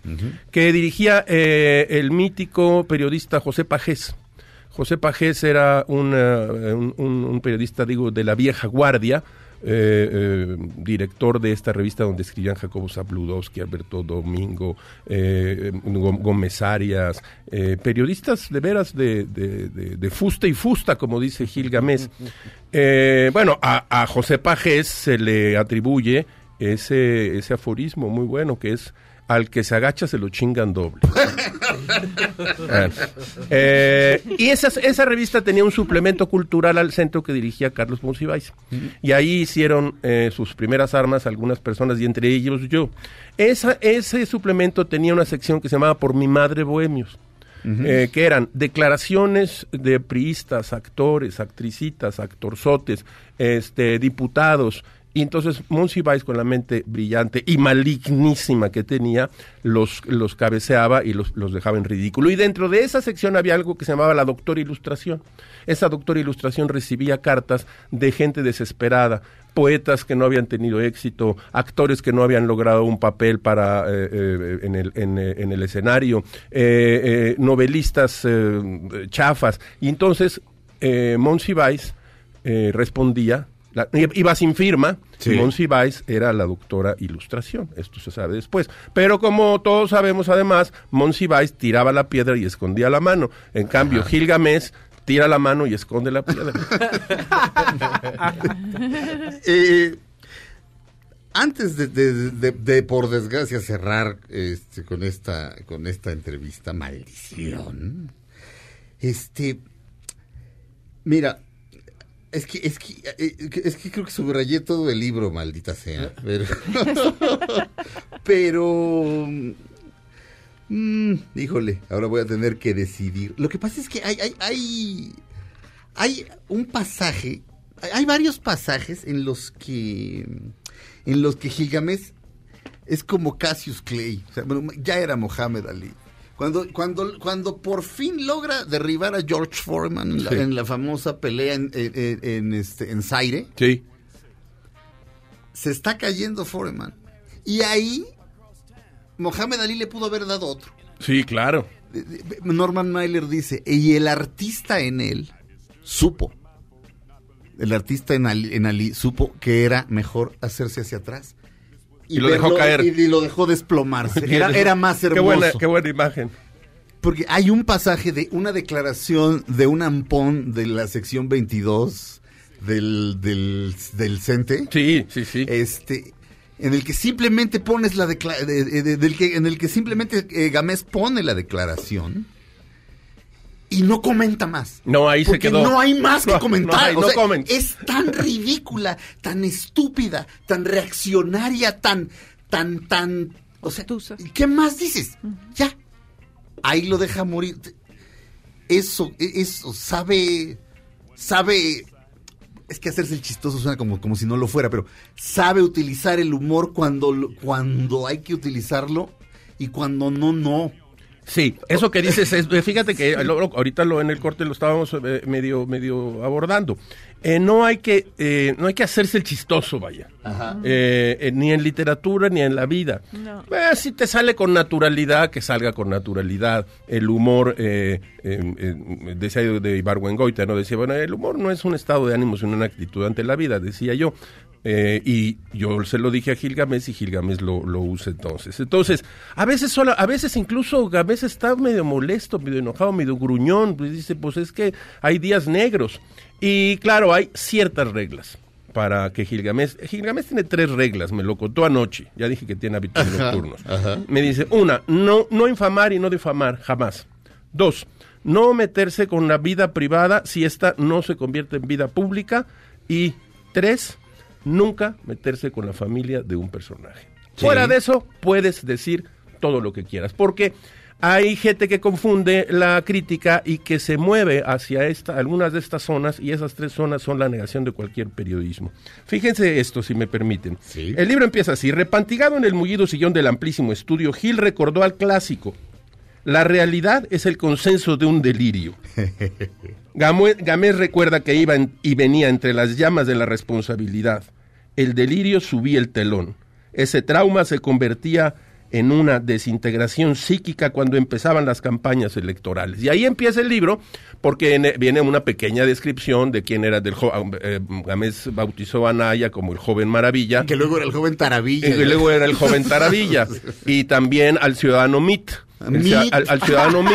que dirigía eh, el mítico periodista José Pajés. José Pajés era un- un periodista, digo, de la vieja guardia, eh, eh, director de esta revista donde escribían Jacobo Zabludowski, Alberto Domingo, eh, Gó- Gómez Arias, eh, periodistas de veras de, de- de- de fusta y fusta, como dice Gil Gamés. Bueno, a, a José Pajés se le atribuye ese, ese aforismo muy bueno que es al que se agacha se lo chingan doble. Eh, y esa, esa revista tenía un suplemento cultural al centro que dirigía Carlos Monsiváis. Y ahí hicieron eh, sus primeras armas algunas personas, y entre ellos yo. Esa, ese suplemento tenía una sección que se llamaba Por mi madre Bohemios. eh, que eran declaraciones de priistas, actores, actricitas, actorzotes, este, diputados, y entonces Monsiváis, con la mente brillante y malignísima que tenía, los, los cabeceaba y los, los dejaba en ridículo. Y dentro de esa sección había algo que se llamaba la doctora ilustración. Esa doctora ilustración recibía cartas de gente desesperada, poetas que no habían tenido éxito, actores que no habían logrado un papel para eh, eh, en, el, en, eh, el escenario, novelistas chafas. Y entonces eh, eh, respondía, la- iba sin firma, Sí. y Monsiváis era la doctora ilustración, esto se sabe después. Pero como todos sabemos además, Monsiváis tiraba la piedra y escondía la mano. En cambio, Gilgamesh tira la mano y esconde la piedra. Eh, antes de, de- de- de, por desgracia, cerrar este, con, esta, con esta entrevista, maldición. Este. Mira, es que, es que, eh, es que creo que subrayé todo el libro, maldita sea. Pero. pero mm, híjole, ahora voy a tener que decidir. Lo que pasa es que hay, hay, hay, hay un pasaje, hay- hay varios pasajes en los que, en los que Gilgamesh es como Cassius Clay. O sea, bueno, ya era Mohamed Ali. Cuando, cuando, cuando por fin logra derribar a George Foreman en la, Sí. en la famosa pelea en, en, en- en, este, en Zaire, Sí. se está cayendo Foreman. Y ahí Mohamed Ali le pudo haber dado otro. Sí, claro. De- Norman Mailer dice, y el artista en él supo, el artista en Ali, en Ali supo que era mejor hacerse hacia atrás. Y lo dejó caer. Y, y lo dejó desplomarse. Era, era más hermoso. Qué buena, qué buena imagen. Porque hay un pasaje de una declaración de un ampón de la sección 22 del, del, del CENTE. Sí, sí, sí. Este, en el que simplemente pones la de- de- de- del que, en el que simplemente eh, Gamés pone la declaración y no comenta más. No, ahí se quedó. no hay más que No, comentar. no hay, O sea. Es tan ridícula, tan estúpida, tan reaccionaria, tan, tan, tan. O sea, ¿qué más dices? Ya. Ahí lo deja morir. Eso, e- eso, sabe. Sabe. Es que hacerse el chistoso suena como, como si no lo fuera, pero sabe utilizar el humor cuando, lo- cuando hay que utilizarlo y cuando no, no. Sí, eso que dices es, eh, fíjate que lo- lo- ahorita lo en el corte lo estábamos eh, medio medio abordando. Eh, no hay que eh, no hay que hacerse el chistoso, vaya. Eh, eh, ni en literatura ni en la vida. No. Eh, si te sale con naturalidad, que salga con naturalidad. El humor, eh, eh, eh, decía de Ibargüengoita, ¿no? Decía, bueno, el humor no es un estado de ánimo, sino una actitud ante la vida, decía yo. Eh, y yo se lo dije a Gilgamesh y Gilgamesh lo, lo usa entonces. Entonces, a veces sola, a veces incluso Gamés está medio molesto, medio enojado, medio gruñón, pues dice, pues es que hay días negros. Y claro, hay ciertas reglas para que Gilgamesh, Gilgamesh tiene tres reglas, me lo contó anoche, ya dije que tiene hábitos Ajá, nocturnos. ajá. Me dice, una, no, no infamar y no difamar, jamás. Dos, no meterse con la vida privada si esta no se convierte en vida pública. Y tres, nunca meterse con la familia de un personaje. Sí. Fuera de eso, puedes decir todo lo que quieras, porque hay gente que confunde la crítica y que se mueve hacia esta, algunas de estas zonas y esas tres zonas son la negación de cualquier periodismo. Fíjense esto, si me permiten. El libro empieza así, repantigado en el mullido sillón del amplísimo estudio, Gil recordó al clásico. La realidad es el consenso de un delirio. Gamés recuerda que iba en- y venía entre las llamas de la responsabilidad. El delirio subía el telón. Ese trauma se convertía en una desintegración psíquica cuando empezaban las campañas electorales. Y ahí empieza el libro, porque en- viene una pequeña descripción de quién era del jo- eh, Gamés bautizó a Naya como el joven maravilla. Que luego era el joven Taravilla. Y luego era el joven Taravilla. y también al ciudadano Mit. Al, al ciudadano Mit.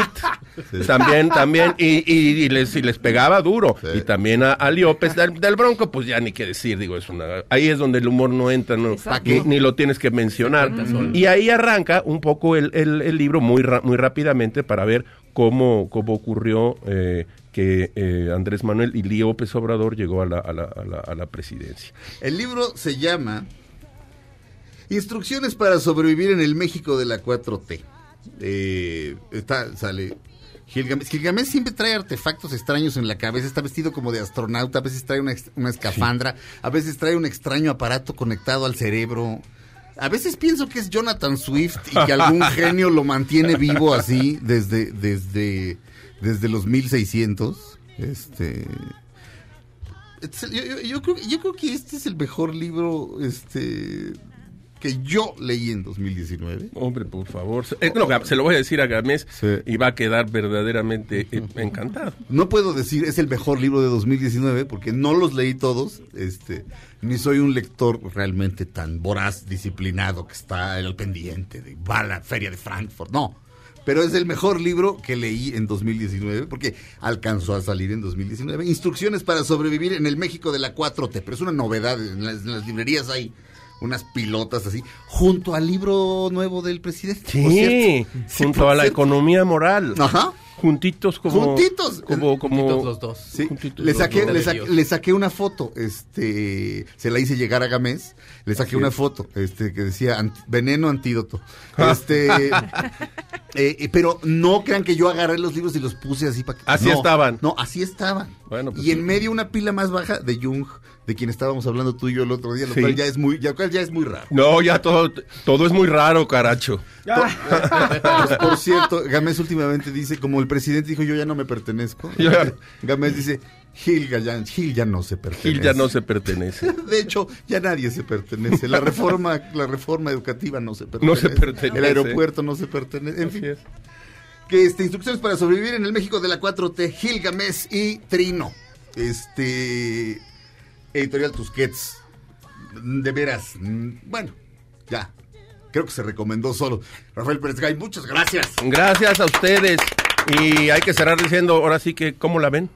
También, también, y, y- y les, y les pegaba duro. Y también a, a Liopes del, del Bronco, pues ya ni qué decir, digo, es una, ahí es donde el humor no entra, no, ni, ni lo tienes que mencionar. Y ahí arranca un poco el, el- el libro muy, ra- muy rápidamente para ver cómo, cómo ocurrió eh, que eh, Andrés Manuel y López Obrador llegó a la, a la- a la- a la presidencia. El libro se llama Instrucciones para sobrevivir en el México de la 4T. Eh, está, sale Gilgamesh. Gilgamesh siempre trae artefactos extraños en la cabeza. Está vestido como de astronauta. A veces trae una, una escafandra. A veces trae un extraño aparato conectado al cerebro. A veces pienso que es Jonathan Swift y que algún genio lo mantiene vivo así desde, desde, desde los 1600. Este. Es- Yo, yo- yo creo, yo creo que este es el mejor libro este, que yo leí en 2019. Hombre, por favor. Se, eh, no, se lo voy a decir a Gamés y va a quedar verdaderamente eh, encantado. No puedo decir es el mejor libro de 2019 porque no los leí todos, este, ni soy un lector realmente tan voraz, disciplinado que está al pendiente de va a la feria de Frankfurt. No, pero es el mejor libro que leí en 2019 porque alcanzó a salir en 2019. Instrucciones para sobrevivir en el México de la 4T, pero es una novedad. En las, en las librerías hay unas pilotas así, junto al libro nuevo del presidente. Sí, junto a la cierto. economía moral. Ajá. Juntitos como... Juntitos. Como, como... Juntitos los dos. Sí, Juntitos le los saqué, dos. le, sa- le saqué una foto, este, se la hice llegar a Gamés, le saqué una foto, este, que decía ant- veneno antídoto. Este, eh, eh, pero no crean que yo agarré los libros y los puse así para que. Así no, estaban. No, así estaban. Bueno, pues y en medio una pila más baja de Jung, de quien estábamos hablando tú y yo el otro día, lo Sí. cual ya es muy, ya, cual ya es muy raro. No, ya todo, todo es muy raro, caracho. Pues, por cierto, Gamés últimamente dice, como el presidente dijo, yo ya no me pertenezco. Ya. Gamés dice, Gil ya, Gil ya no se pertenece. Gil ya no se pertenece. De hecho, ya nadie se pertenece. La reforma, la reforma educativa no se pertenece. No se pertenece. El aeropuerto no se pertenece. En Así fin. es. Que este, instrucciones para sobrevivir en el México de la 4T, Gilgamesh y Trino. Este. Editorial Tusquets. De veras. mm, Bueno, ya. Creo que se recomendó solo. Rafael Pérez Gay, muchas gracias. Gracias a ustedes. Y hay que cerrar diciendo, ahora sí que, ¿cómo la ven?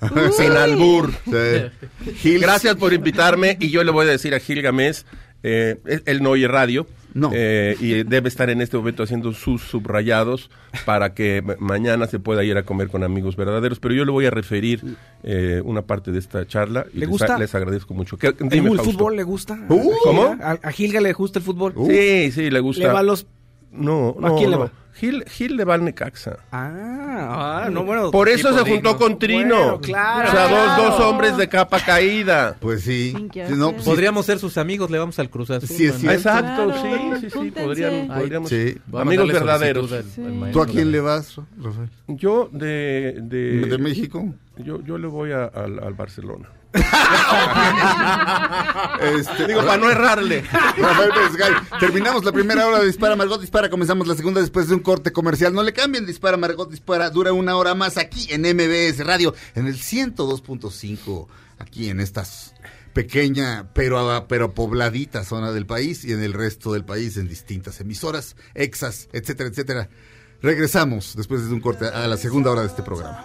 Sin albur. Sí. Gil- Gracias por invitarme y yo le voy a decir a Gil Gamés, eh, él no oye radio. No. eh, y debe estar en este momento haciendo sus subrayados para que ma- mañana se pueda ir a comer con amigos verdaderos. Pero yo le voy a referir eh, una parte de esta charla y ¿Le les, gusta? les agradezco mucho. ¿Qué- ¿El, dime, el Fausto. fútbol le gusta? Uh. ¿Cómo? A, a Gilga le gusta el fútbol. Sí, sí, le gusta. ¿Le va a los No, ¿A no, quién le va? Gil, Gil le va al Necaxa. Ah, ah, no, bueno. Por eso se juntó con Trino. Bueno, claro. O sea, Claro. dos, dos hombres de capa caída. Pues sí. No, pues sí. Podríamos ser sus amigos, le vamos al Cruz Azul. Sí, es ¿no? Exacto, Claro, sí, sí, sí, júntense. podrían, Ay, podríamos. Sí. Amigos verdaderos. al- al ¿Tú a quién le vas, Rafael? Yo de, de, ¿De México? Yo, yo le voy a- al, al Barcelona. Este, Digo, para no errarle. Rafael. Terminamos la primera hora de Dispara Margot Dispara. Comenzamos la segunda después de un corte comercial. No le cambien Dispara Margot Dispara. Dura una hora más aquí en MBS Radio, en el 102.5, aquí en estas pequeña pero, pero pobladita zona del país y en el resto del país en distintas emisoras, exas, etcétera, etcétera. Regresamos después de un corte a la segunda hora de este programa.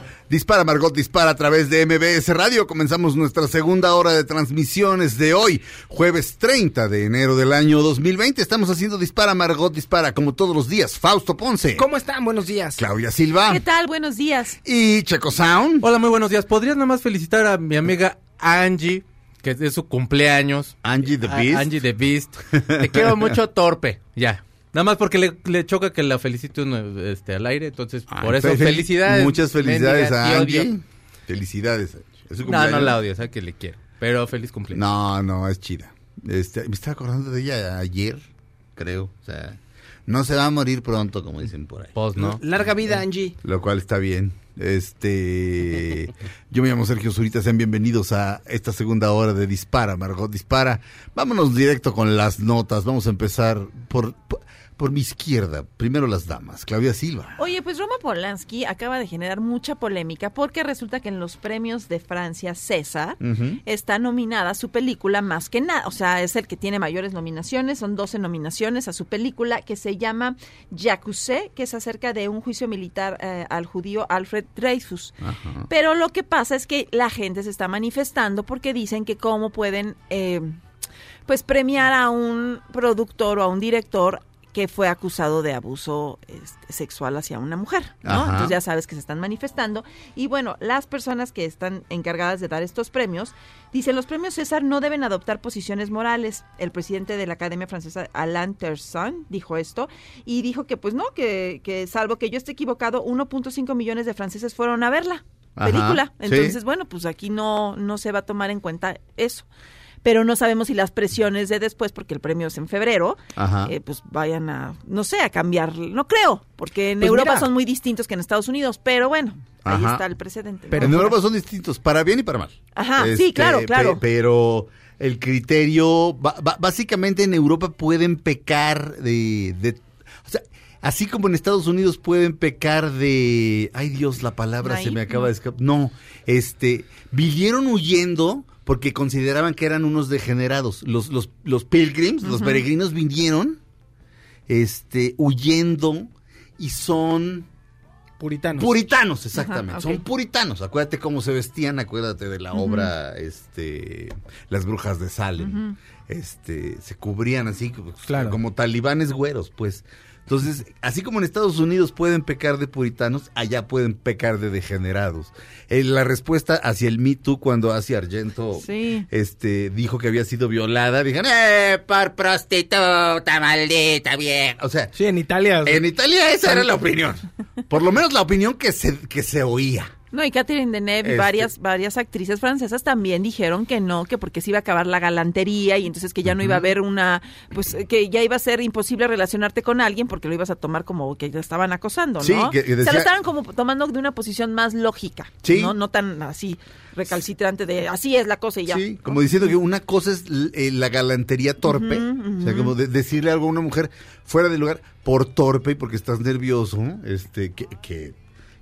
Dispara Margot Dispara a través de MBS Radio. Comenzamos nuestra segunda hora de transmisiones de hoy, jueves 30 de enero del año 2020. Estamos haciendo Dispara Margot Dispara como todos los días. Fausto Ponce, ¿Cómo están? Buenos días. Claudia Silva ¿Qué tal? Buenos días. y Checo Sound. Hola, muy buenos días. ¿Podrías nada más felicitar a mi amiga Angie, que es su cumpleaños? Angie the A- Beast. Angie the Beast. Te quiero mucho torpe. Ya. Nada más porque le, le choca que la felicite uno este, al aire, entonces Ay, por eso fel- felicidades. Muchas felicidades a. Angie. Felicidades. Angie. Es su No, no la odio, sabes que le quiero. Pero feliz cumpleaños. No, no, es chida. Este, me estaba acordando de ella ayer, creo. O sea, no se va a morir pronto, como dicen por ahí. Pues no. Larga vida, Angie. Lo cual está bien. Este, yo me llamo Sergio Zurita, sean bienvenidos a esta segunda hora de Dispara, Margot Dispara. Vámonos directo con las notas. Vamos a empezar por, por, por mi izquierda. Primero las damas. Claudia Silva. Oye, pues Roma Polanski acaba de generar mucha polémica porque resulta que en los premios de Francia César está nominada su película más que nada. O sea, es el que tiene mayores nominaciones. Son 12 nominaciones a su película que se llama Jacuzé, que es acerca de un juicio militar eh, al judío Alfred Dreyfus. Ajá. Pero lo que pasa es que la gente se está manifestando porque dicen que cómo pueden eh, pues premiar a un productor o a un director que fue acusado de abuso este, sexual hacia una mujer, ¿no? Ajá. Entonces ya sabes que se están manifestando. Y bueno, las personas que están encargadas de dar estos premios dicen los premios César no deben adoptar posiciones morales. El presidente de la Academia Francesa, Alain Terson, dijo esto y dijo que pues no, que, que salvo que yo esté equivocado, 1.5 millones de franceses fueron a verla Ajá, película. sí. Entonces, bueno, pues aquí no, no se va a tomar en cuenta eso. Pero no sabemos si las presiones de después, porque el premio es en febrero, eh, pues vayan a, no sé, a cambiar. No creo, porque en Pues Europa mira. son muy distintos que en Estados Unidos. Pero bueno, ahí está el precedente. ¿no? Pero en Europa son distintos, para bien y para mal. Ajá, sí, claro, pe- claro. pero el criterio, básicamente en Europa pueden pecar de, de- o sea, así como en Estados Unidos pueden pecar de, ay Dios, la palabra se me acaba de escapar. No, este, vinieron huyendo porque consideraban que eran unos degenerados. Los, los, los pilgrims, los peregrinos vinieron, este, huyendo y son Puritanos. Puritanos, exactamente. Ajá. Son puritanos. Acuérdate cómo se vestían, acuérdate de la obra, este, Las Brujas de Salem. Este, se cubrían así, como- Claro. como talibanes güeros, pues. Entonces, así como en Estados Unidos pueden pecar de puritanos, allá pueden pecar de degenerados. Eh, la respuesta hacia el Me Too cuando hacia Argento Sí. este, dijo que había sido violada, dijeron, ¡eh, por prostituta, maldita bien! O sea, Sí, en Italia. en Italia esa era la opinión. Por lo menos la opinión que se, que se oía. No, y Catherine Deneuve y Este- varias, varias actrices francesas también dijeron que no, que porque se iba a acabar la galantería y entonces que ya no iba a haber una, pues que ya iba a ser imposible relacionarte con alguien porque lo ibas a tomar como que ya estaban acosando, ¿no? Sí, que- que O sea, lo estaban como tomando de una posición más lógica, Sí. ¿no? No tan así recalcitrante de así es la cosa y ya. Sí, como diciendo que una cosa es eh, la galantería torpe, o sea, como de- decirle algo a una mujer fuera de lugar por torpe y porque estás nervioso, este, que, que,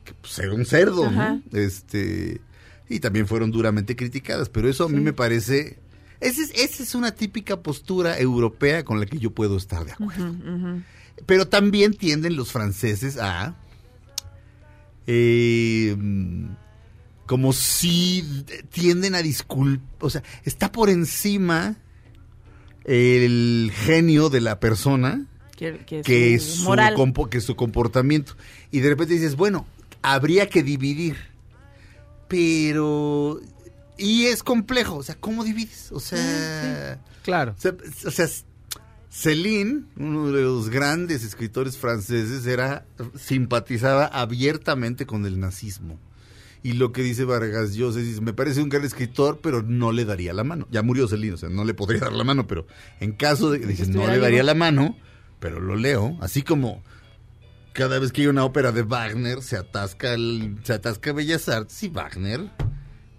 que, pues, era un cerdo, Ajá. ¿no? Este, y también fueron duramente criticadas, pero eso a mí me parece, esa es, esa es una típica postura europea con la que yo puedo estar de acuerdo. Pero también tienden los franceses a eh, como si tienden a disculpar, o sea, está por encima el genio de la persona Que, que que su moral. que su comportamiento. Y de repente dices, bueno, habría que dividir. Pero... Y es complejo, o sea, ¿cómo divides? O sea... Claro. O sea, o sea, Céline, uno de los grandes escritores franceses, era simpatizaba abiertamente con el nazismo. Y lo que dice Vargas Llosa dice, me parece un gran escritor, pero no le daría la mano. Ya murió Celine, o sea, no le podría dar la mano, pero en caso de, dice, no le daría la mano, pero lo leo, así como cada vez que hay una ópera de Wagner se atasca el, se atasca Bellas Artes y Wagner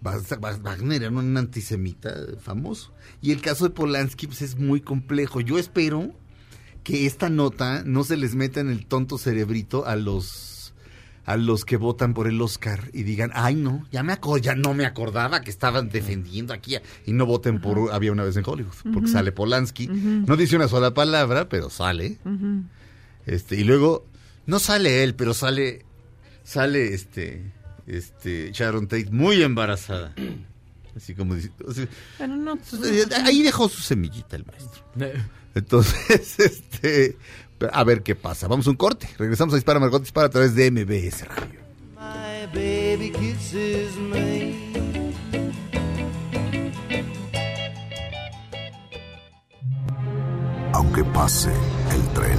Wagner era un antisemita famoso. Y el caso de Polanski pues, es muy complejo. Yo espero que esta nota no se les meta en el tonto cerebrito a los a los que votan por el Oscar y digan, ay no, ya me aco- ya no me acordaba que estaban defendiendo aquí a-". y no voten por Había una vez en Hollywood, porque sale Polanski, no dice una sola palabra, pero sale. Este, y luego no sale él, pero sale sale este este Sharon Tate muy embarazada. Así como dice, o sea, Pero no. ahí dejó su semillita el maestro. Entonces, este a ver qué pasa. Vamos a un corte. Regresamos a Dispara Margot Dispara a través de MBS Radio. My baby kisses me. Aunque pase el tren,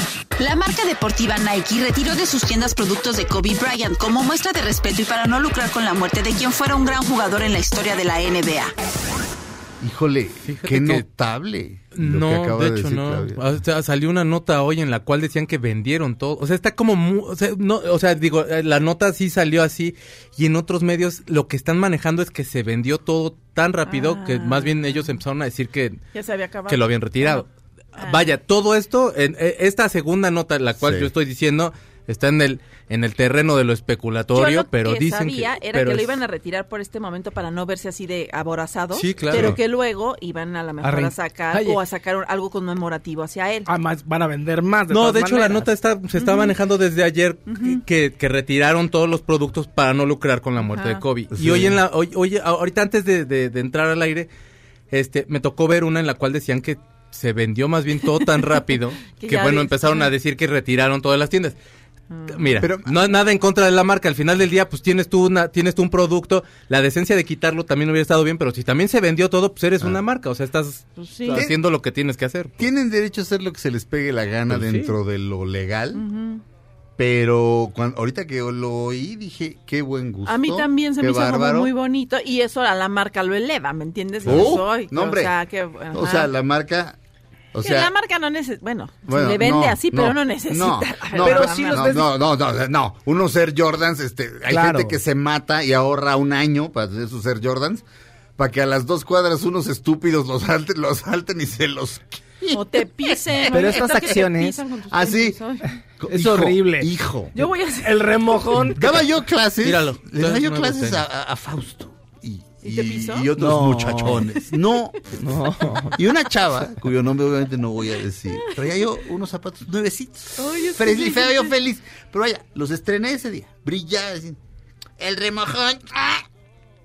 La marca deportiva Nike retiró de sus tiendas productos de Kobe Bryant como muestra de respeto y para no lucrar con la muerte de quien fuera un gran jugador en la historia de la NBA. Híjole, qué que- notable. lo que No, acaba de hecho decir no. Claudia. O sea, salió una nota hoy en la cual decían que vendieron todo. O sea, está como mu- o sea, no, o sea, digo, eh, la nota sí salió así y en otros medios lo que están manejando es que se vendió todo tan rápido que Ah. más bien ellos empezaron a decir que Ya se había acabado. que lo habían retirado. Ah. Vaya, todo esto, en, eh, esta segunda nota, la cual Sí. yo estoy diciendo, está en el en el terreno de lo Yo especulatorio, lo pero que dicen sabía que era pero que lo es- iban a retirar por este momento para no verse así de aborazado. Sí, claro. Pero que luego iban a la mejor a sacar o a sacar un- algo conmemorativo hacia él. Además, van a vender más. De No, todas de hecho la nota está, se está manejando desde ayer que, que retiraron todos los productos para no lucrar con la muerte Ajá. de Kobe. Sí. Y hoy en la, hoy, hoy- ahorita antes de, de- de entrar al aire, este, me tocó ver una en la cual decían que se vendió más bien todo tan rápido Que bueno, ves, empezaron a decir que retiraron todas las tiendas. Mira, Pero- no nada en contra de la marca. Al final del día, pues tienes tú una, tienes tú un producto. La decencia de quitarlo también hubiera estado bien, pero si también se vendió todo, pues eres una marca. O sea, estás Pues sí. haciendo lo que tienes que hacer. Tienen derecho a hacer lo que se les pegue la gana Pues sí. dentro de lo legal, pero cuan- ahorita que lo oí dije, qué buen gusto. A mí también se me hizo como muy bonito y eso a la marca lo eleva, ¿me entiendes? Oh, Eso, no, hombre. O sea, que, O sea, la marca, o Que sea, la marca no necesita, bueno, le vende no, así, pero no necesita. No, no, pero sí no. los no, ves- no, no, no, no. Uno ser Jordans, este, hay Claro. gente que se mata y ahorra un año para tener sus ser Jordans, para que a las dos cuadras unos estúpidos los salten, los salten y se los... O te pisen. Pero estas ¿qué tal que te acciones- Así. Ay. Es horrible. Hijo. Yo voy a hacer... El remojón. Daba yo clases. Míralo, Le daba yo clases a Fausto. Y, otros No. muchachones. No. No. Y una chava, cuyo nombre obviamente no voy a decir, traía yo unos zapatos nuevecitos. Ay, es feliz, feo, yo feliz. Pero vaya, los estrené ese día. Brillaba. El remojón. ¡ah!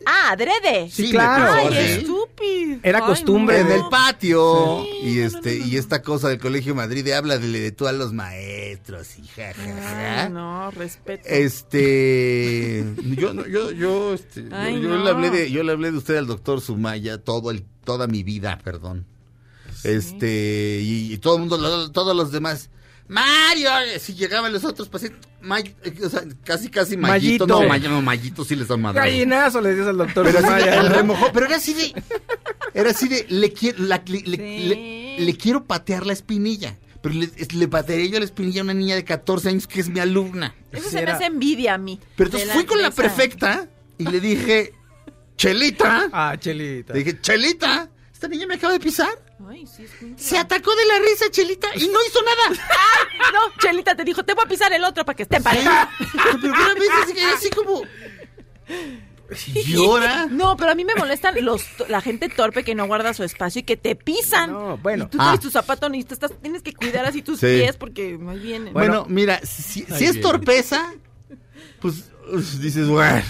Ah, adrede. Sí, claro. Ay, estúpido. Era Ay, costumbre no. En el patio. Sí. Y este, no, no, y esta cosa del Colegio Madrid de habla de, de tú a los maestros y jajaja. No, respeto. Este, yo, no- yo, yo, este, yo- Ay, yo, no. le hablé de, yo le hablé de usted al doctor Sumaya todo el, toda mi vida, perdón. Este, y, y todo el mundo, lo- todos los demás. Mario, si llegaban los otros pacientes, May- eh, o sea, casi, casi Mayito. no, May- no, Mayito sí les son madres. Gallinazo le dices al doctor. Pero así de- el remojón, pero era así de, era así de, le quiero, la- le, le- Sí. le- le quiero patear la espinilla, pero le, le patearía yo la espinilla a una niña de 14 años que es mi alumna. Eso Sí, se me hace envidia a mí. Pero entonces fui con la prefecta y le dije, Chelita, Ah, Chelita. le dije, Chelita, esta niña me acaba de pisar. Ay, sí, es muy- Se atacó de la risa, Chelita, y no hizo nada. No, Chelita te dijo, te voy a pisar el otro para que esté parejo. Pero una vez así, así como... Llora. No, pero a mí me molestan los, la gente torpe que no guarda su espacio y que te pisan. No, bueno. Y tú traes Ah. tu zapato y te estás, tienes que cuidar así tus Sí. pies porque no vienen. Bueno, mira, si, si es bien. torpeza, pues uf, dices, bueno.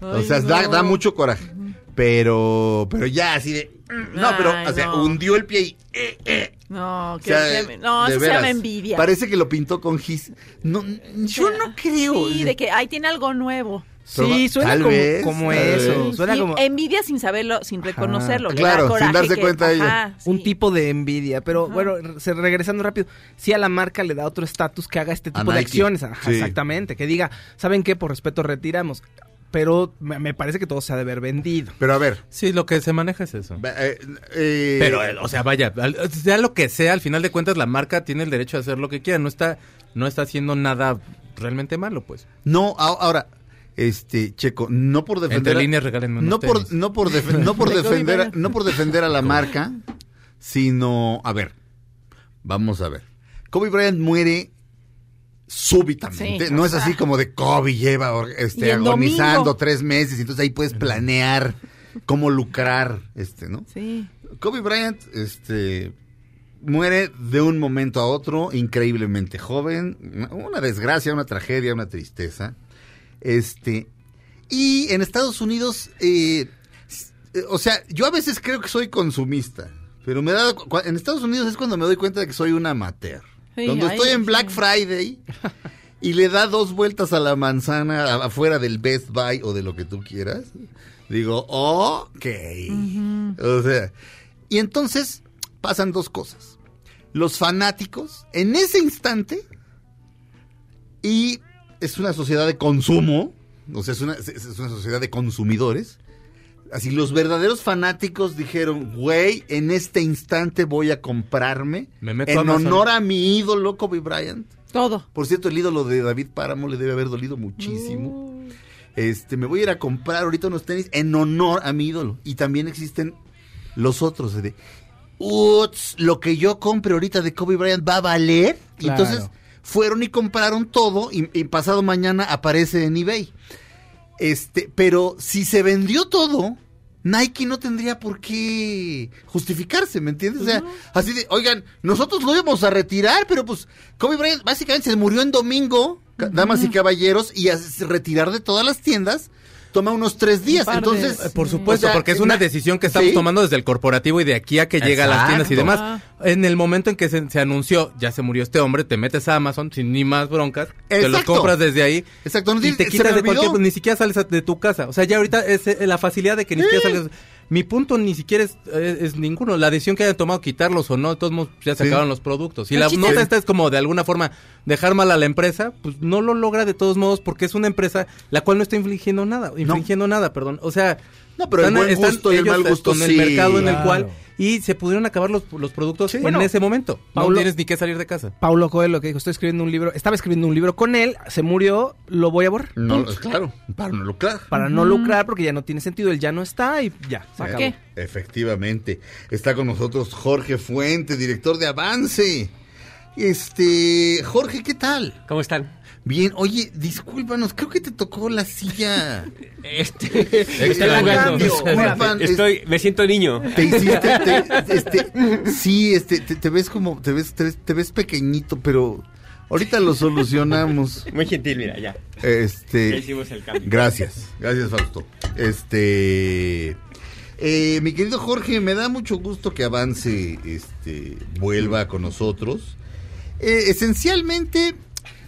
O sea, da mucho coraje. Pero, pero ya así de... No, pero, Ay, o sea, no. hundió el pie y... eh, eh. No, O que, sea, que- no, de eso se llama envidia. Parece que lo pintó con gis. No, yo no creo. Sí, de que ahí tiene algo nuevo. Sí, suena Tal como, vez, como tal eso. vez. Suena Sí, como envidia sin saberlo, sin reconocerlo. Claro, sin darse que- cuenta de ello. ajá, un tipo de envidia. Pero bueno, se- regresando rápido, sí a la marca le da otro estatus que haga este A tipo de Nike. acciones. Ajá, Sí. Exactamente. Que diga, ¿saben qué? Por respeto retiramos. Pero me, me parece que todo se ha de haber vendido. Pero a ver. Sí, lo que se maneja es eso. eh, eh, Pero, eh, o sea, vaya, sea lo que sea, al final de cuentas la marca tiene el derecho a hacer lo que quiera. No está, no está haciendo nada realmente malo, pues. No, ahora, este, Checo, no por defender. Entre líneas, regálenme unos no por, no por, no por defender, a- no por defender a la marca, sino, a ver, vamos a ver. Kobe Bryant muere súbitamente. Sí, no o es así sea. como de Kobe lleva este, agonizando domingo. tres meses, entonces ahí puedes planear cómo lucrar, este, ¿no? Sí. Kobe Bryant, este, muere de un momento a otro, increíblemente joven, una- desgracia, una tragedia, una tristeza. Este, y en Estados Unidos, eh, o sea, yo a veces creo que soy consumista, pero me he dado en Estados Unidos es cuando me doy cuenta de que soy un amateur. Sí, Cuando ay, estoy en. Black Friday y le da dos vueltas a la manzana afuera del Best Buy o de lo que tú quieras, digo, ok. O sea, y entonces pasan dos cosas. Los fanáticos, en ese instante, y es una sociedad de consumo, o sea, es una, es- es una sociedad de consumidores. Así, los verdaderos fanáticos dijeron, güey, en este instante voy a comprarme, Me meto a en honor a mi ídolo Kobe Bryant. Todo. Por cierto, el ídolo de David Páramo le debe haber dolido muchísimo. Este, me voy a ir a comprar ahorita unos tenis en honor a mi ídolo. Y también existen los otros de, "Uts, lo que yo compre ahorita de Kobe Bryant va a valer. Claro. entonces fueron y compraron todo y, y pasado mañana aparece en eBay. Este, pero si se vendió todo, Nike no tendría por qué justificarse, ¿me entiendes? O sea, así de, oigan, nosotros lo íbamos a retirar, pero pues Kobe Bryant básicamente se murió en domingo, damas y caballeros, y a retirar de todas las tiendas toma unos tres días. de- Entonces, Eh, Por supuesto, o sea, porque es una na- decisión que estamos sí. tomando desde el corporativo y de aquí a que llega a las tiendas y demás. En el momento en que se, se anunció, ya se murió este hombre, te metes a Amazon sin ni más broncas, te los Exacto. compras desde ahí Exacto, no y te quitas de cualquier, ni siquiera sales de tu casa. O sea, ya ahorita es eh, la facilidad de que ni siquiera sales. Mi punto ni siquiera es, es ninguno. La decisión que hayan tomado, quitarlos o no, de todos modos ya se Sí. acabaron los productos. El la chiste nota es- esta es como de alguna forma dejar mal a la empresa, pues no lo logra de todos modos porque es una empresa la cual no está infligiendo nada, infringiendo nada, perdón. O sea, No, pero el buen gusto y el ellos mal gusto con el mercado en el cual y se pudieron acabar los, los productos en Bueno, ese momento. no Paulo- tienes ni que salir de casa. Paulo Coelho que dijo, estoy escribiendo un libro, estaba escribiendo un libro con él, se murió, lo voy a borrar. No, claro, para no lucrar. Para no lucrar porque ya no tiene sentido, él ya no está y ya, se acabó. qué? Efectivamente. Está con nosotros Jorge Fuente, director de Avance. Este, Jorge, ¿qué tal? ¿Cómo están? Bien, oye, discúlpanos, creo que te tocó la silla. Este, estoy Extraño. jugando. Disculpan, es- Estoy, me siento niño. Te hiciste, te- este, sí, este, te, te ves como, te ves, te ves, te ves pequeñito, pero ahorita lo solucionamos. Muy gentil, mira, ya. Este, Ya hicimos el cambio. Gracias, gracias Fausto. Este, eh, mi querido Jorge, me da mucho gusto que avance, este, vuelva con nosotros. Eh, esencialmente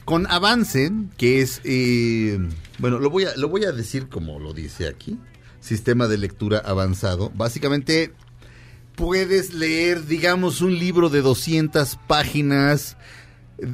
con avance, que es, eh, bueno, lo voy a, lo voy a decir como lo dice aquí, sistema de lectura avanzado. Básicamente puedes leer, digamos, un libro de 200 páginas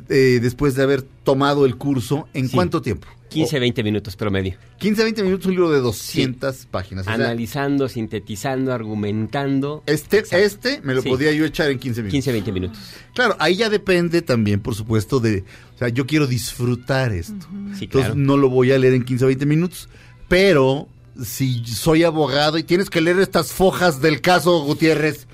eh, después de haber tomado el curso. ¿En Sí. cuánto tiempo? 15, 20 minutos promedio. 15, 20 minutos, un libro de 200 páginas. O sea, Analizando, sintetizando, argumentando. este, Exacto. este me lo Sí. podía yo echar en 15 minutos. 15, 20 minutos. Claro, ahí ya depende también, por supuesto, de... O sea, yo quiero disfrutar esto. Sí, Entonces claro. no lo voy a leer en 15 o 20 minutos. Pero si soy abogado y tienes que leer estas fojas del caso Gutiérrez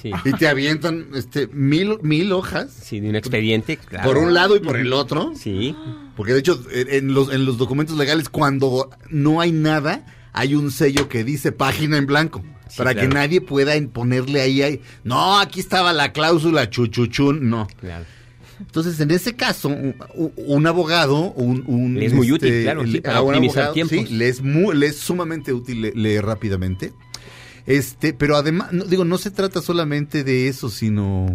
Sí. y te avientan este mil, mil hojas Sí, de un expediente. claro. por un lado y por el otro. Sí. Porque de hecho, en los, en los documentos legales, cuando no hay nada, hay un sello que dice página en blanco. Sí, para que claro. nadie pueda ponerle ahí, ahí, no, aquí estaba la cláusula chuchuchun, no. Claro. Entonces, en ese caso, un, un- abogado, un... un, Le es muy útil, claro, sí, le- para optimizar tiempos. Sí, le es, mu- le es sumamente útil le- leer rápidamente. Este, pero además, no, digo, no se trata solamente de eso, sino...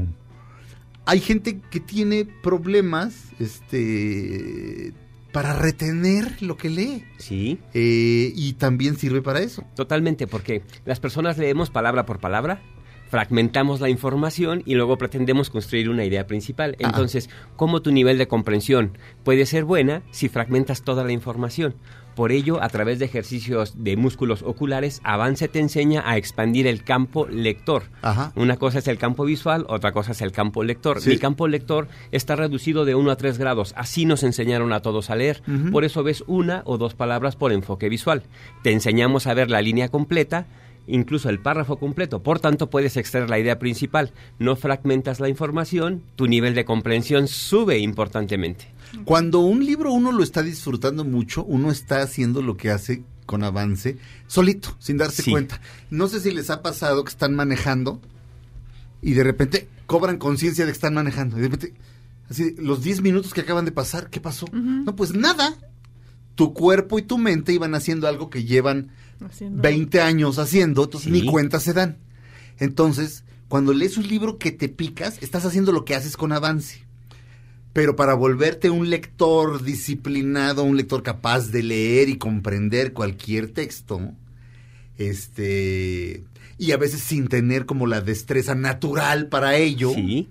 Hay gente que tiene problemas, este, para retener lo que lee. Sí. Eh, y también sirve para eso. Totalmente, porque las personas leemos palabra por palabra, fragmentamos la información y luego pretendemos construir una idea principal. Ah. Entonces, ¿cómo tu nivel de comprensión puede ser buena si fragmentas toda la información? Por ello, a través de ejercicios de músculos oculares, Avance te enseña a expandir el campo lector. Ajá. Una cosa es el campo visual, otra cosa es el campo lector. Sí. Mi campo lector está reducido de 1 a 3 grados. Así nos enseñaron a todos a leer. Por eso ves una o dos palabras por enfoque visual. Te enseñamos a ver la línea completa, incluso el párrafo completo. Por tanto, puedes extraer la idea principal. No fragmentas la información, tu nivel de comprensión sube importantemente. Cuando un libro uno lo está disfrutando mucho, uno está haciendo lo que hace con avance solito, sin darse Sí. cuenta. No sé si les ha pasado que están manejando y de repente cobran conciencia de que están manejando. Y de repente, así, los 10 minutos que acaban de pasar, ¿qué pasó? No, pues nada. Tu cuerpo y tu mente iban haciendo algo que llevan Haciendo- 20 años haciendo, entonces Sí. ni cuenta se dan. Entonces, cuando lees un libro que te picas, estás haciendo lo que haces con avance. Pero para volverte un lector disciplinado, un lector capaz de leer y comprender cualquier texto, este, y a veces sin tener como la destreza natural para ello. Sí.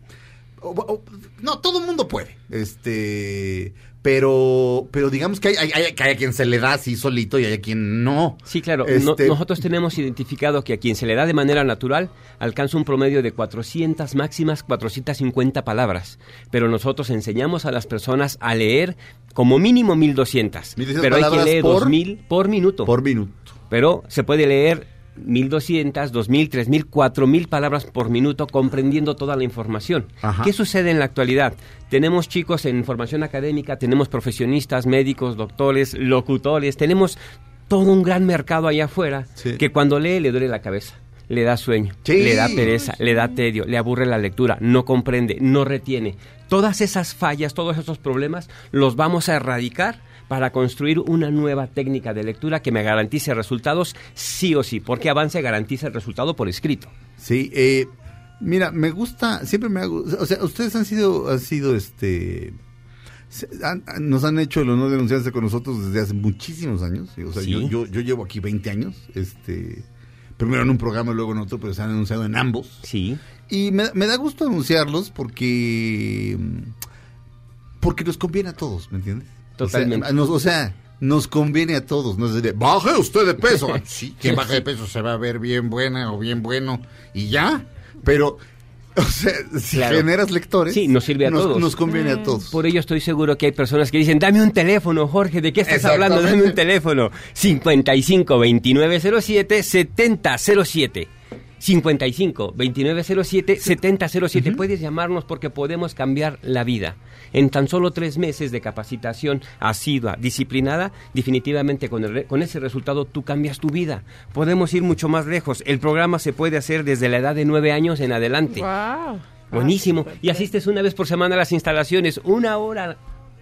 o- o- no, todo el mundo puede. Este, pero, pero digamos que hay, hay, hay- que hay a quien se le da así solito y hay a quien no. Sí, claro. Este- No- nosotros tenemos identificado que a quien se le da de manera natural alcanza un promedio de 400 máximas, 450 palabras. Pero nosotros enseñamos a las personas a leer como mínimo 1200. 1200 pero hay que palabras leer por- 2000 por minuto. Por minuto. Pero se puede leer 1200, 2000, 3000, 4000 palabras por minuto comprendiendo toda la información. Ajá. ¿Qué sucede en la actualidad? Tenemos chicos en formación académica, tenemos profesionistas, médicos, doctores, locutores, tenemos todo un gran mercado allá afuera Sí. que cuando lee le duele la cabeza. Le da sueño, Sí. le da pereza, le da tedio, le aburre la lectura, no comprende, no retiene. Todas esas fallas, todos esos problemas los vamos a erradicar para construir una nueva técnica de lectura que me garantice resultados sí o sí, porque Avance garantiza el resultado por escrito. Sí, eh, mira, me gusta, siempre me hago, o sea, ustedes han sido, han sido, este, han- nos han hecho el honor de anunciarse con nosotros desde hace muchísimos años, o sea, Sí. yo, yo, yo llevo aquí 20 años, este, primero en un programa y luego en otro, pero se han anunciado en ambos. Sí, Y me, me da gusto anunciarlos porque, porque nos conviene a todos, ¿me entiendes? Totalmente. O sea, nos, o sea, nos conviene a todos, no es de, baje usted de peso. Ah, sí, quien baje de peso se va a ver bien buena o bien bueno y ya. Pero, o sea, si Claro. generas lectores, Sí, nos sirve a todos. Nos conviene a todos. Por ello estoy seguro que hay personas que dicen, dame un teléfono, Jorge, ¿de qué estás hablando? Dame un teléfono. 55 2907 7007. 55 2907 7007. Puedes llamarnos porque podemos cambiar la vida. En tan solo tres meses de capacitación asidua, disciplinada, definitivamente con, el re- con ese resultado tú cambias tu vida. Podemos ir mucho más lejos. El programa se puede hacer desde la edad de nueve años en adelante. Wow. Buenísimo. Y asistes una vez por semana a las instalaciones, una hora.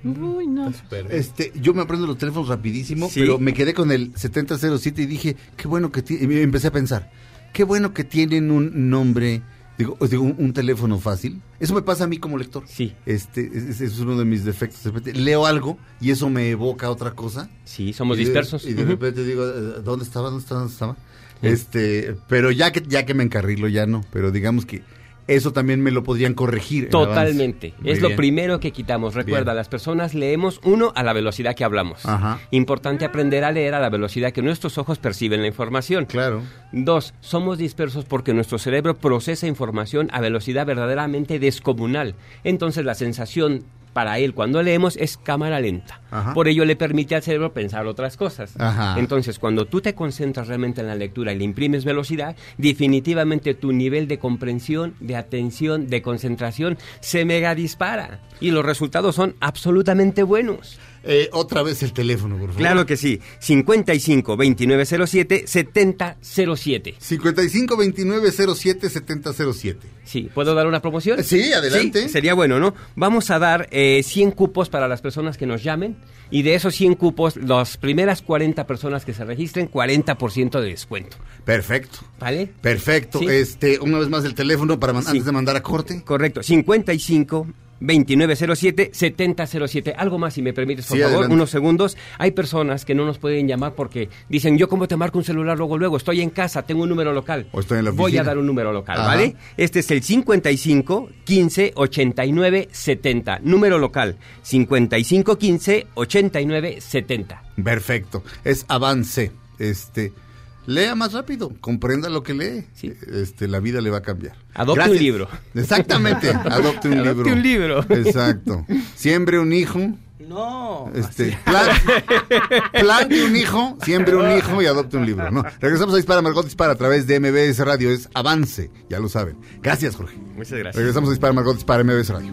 Uy, no. Este, yo me aprendo los teléfonos rapidísimo, Sí. pero me quedé con el 7007 y dije, qué bueno que tiene, y empecé a pensar, qué bueno que tienen un nombre, digo, digo, un, un teléfono fácil. Eso me pasa a mí como lector. Sí. Este, ese es uno de mis defectos. De repente leo algo y eso me evoca otra cosa. Sí, somos Y de- dispersos. Y de repente digo, eh, ¿dónde estaba? ¿Dónde estaba? ¿Dónde estaba? Este, pero ya que ya que me encarrilo ya no, pero digamos que eso también me lo podrían corregir. en Totalmente. Es lo primero que quitamos. Recuerda, Bien. las personas leemos uno a la velocidad que hablamos. Ajá. Importante aprender a leer a la velocidad que nuestros ojos perciben la información. Claro. Dos, somos dispersos porque nuestro cerebro procesa información a velocidad verdaderamente descomunal. Entonces la sensación para él cuando leemos es cámara lenta. Ajá. Por ello le permite al cerebro pensar otras cosas. Ajá. Entonces cuando tú te concentras realmente en la lectura y le imprimes velocidad, definitivamente tu nivel de comprensión, de atención, de concentración se mega dispara. Y los resultados son absolutamente buenos. Eh, otra vez el teléfono, por favor. Claro que sí. 55 2907 7007. 55 29 07 70 07. Sí, ¿puedo dar una promoción? Sí, adelante. Sí, sería bueno, ¿no? Vamos a dar eh, 100 cupos para las personas que nos llamen y de esos 100 cupos, las primeras 40 personas que se registren, 40% de descuento. Perfecto. ¿Vale? Perfecto. Sí. Este, una vez más el teléfono para Sí. antes de mandar a corte. Correcto. 55 2907-7007. Algo más, si me permites, por Sí, favor, adelante. unos segundos. Hay personas que no nos pueden llamar porque dicen, yo cómo te marco un celular luego, luego, estoy en casa, tengo un número local. O estoy en la Voy a dar un número local, Ajá. ¿vale? Este es el 55 15 89 70. Número local, 55 15 89 70. Perfecto. Es avance. Este, lea más rápido, comprenda lo que lee. Sí. Este, la vida le va a cambiar. Adopte un libro. Exactamente, adopte un Adopte libro. un libro. Exacto. Siembre un hijo. No. Este, plan- plante un hijo, siembre un hijo y adopte un libro. No, regresamos a Dispara Margot Dispara a través de MBS Radio. Es avance, ya lo saben. Gracias, Jorge. Muchas gracias. Regresamos a Dispara Margot Dispara MBS Radio.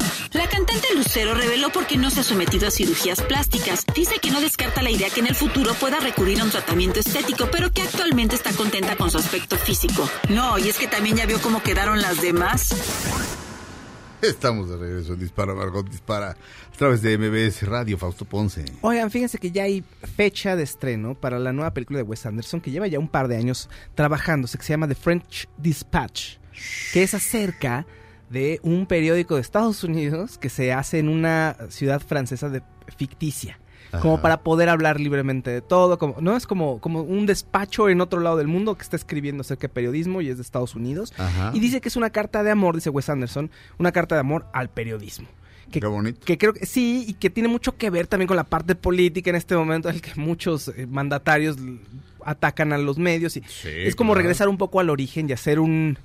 La cantante Lucero reveló por qué no se ha sometido a cirugías plásticas. Dice que no descarta la idea que en el futuro pueda recurrir a un tratamiento estético, pero que actualmente está contenta con su aspecto físico. No, y es que también ya vio cómo quedaron las demás. Estamos de regreso en Dispara Margot Dispara a través de MBS Radio, Fausto Ponce. Oigan, fíjense que ya hay fecha de estreno para la nueva película de Wes Anderson que lleva ya un par de años trabajándose, que se llama The French Dispatch, que es acerca de un periódico de Estados Unidos que se hace en una ciudad francesa de ficticia. Como para poder hablar libremente de todo, como, no es como, como un despacho en otro lado del mundo que está escribiendo acerca de periodismo y es de Estados Unidos. Ajá. Y dice que es una carta de amor, dice Wes Anderson, una carta de amor al periodismo. Que, Qué bonito. que creo que sí, y que tiene mucho que ver también con la parte política en este momento, en el que muchos eh, mandatarios atacan a los medios. Y es como claro. regresar un poco al origen y hacer un,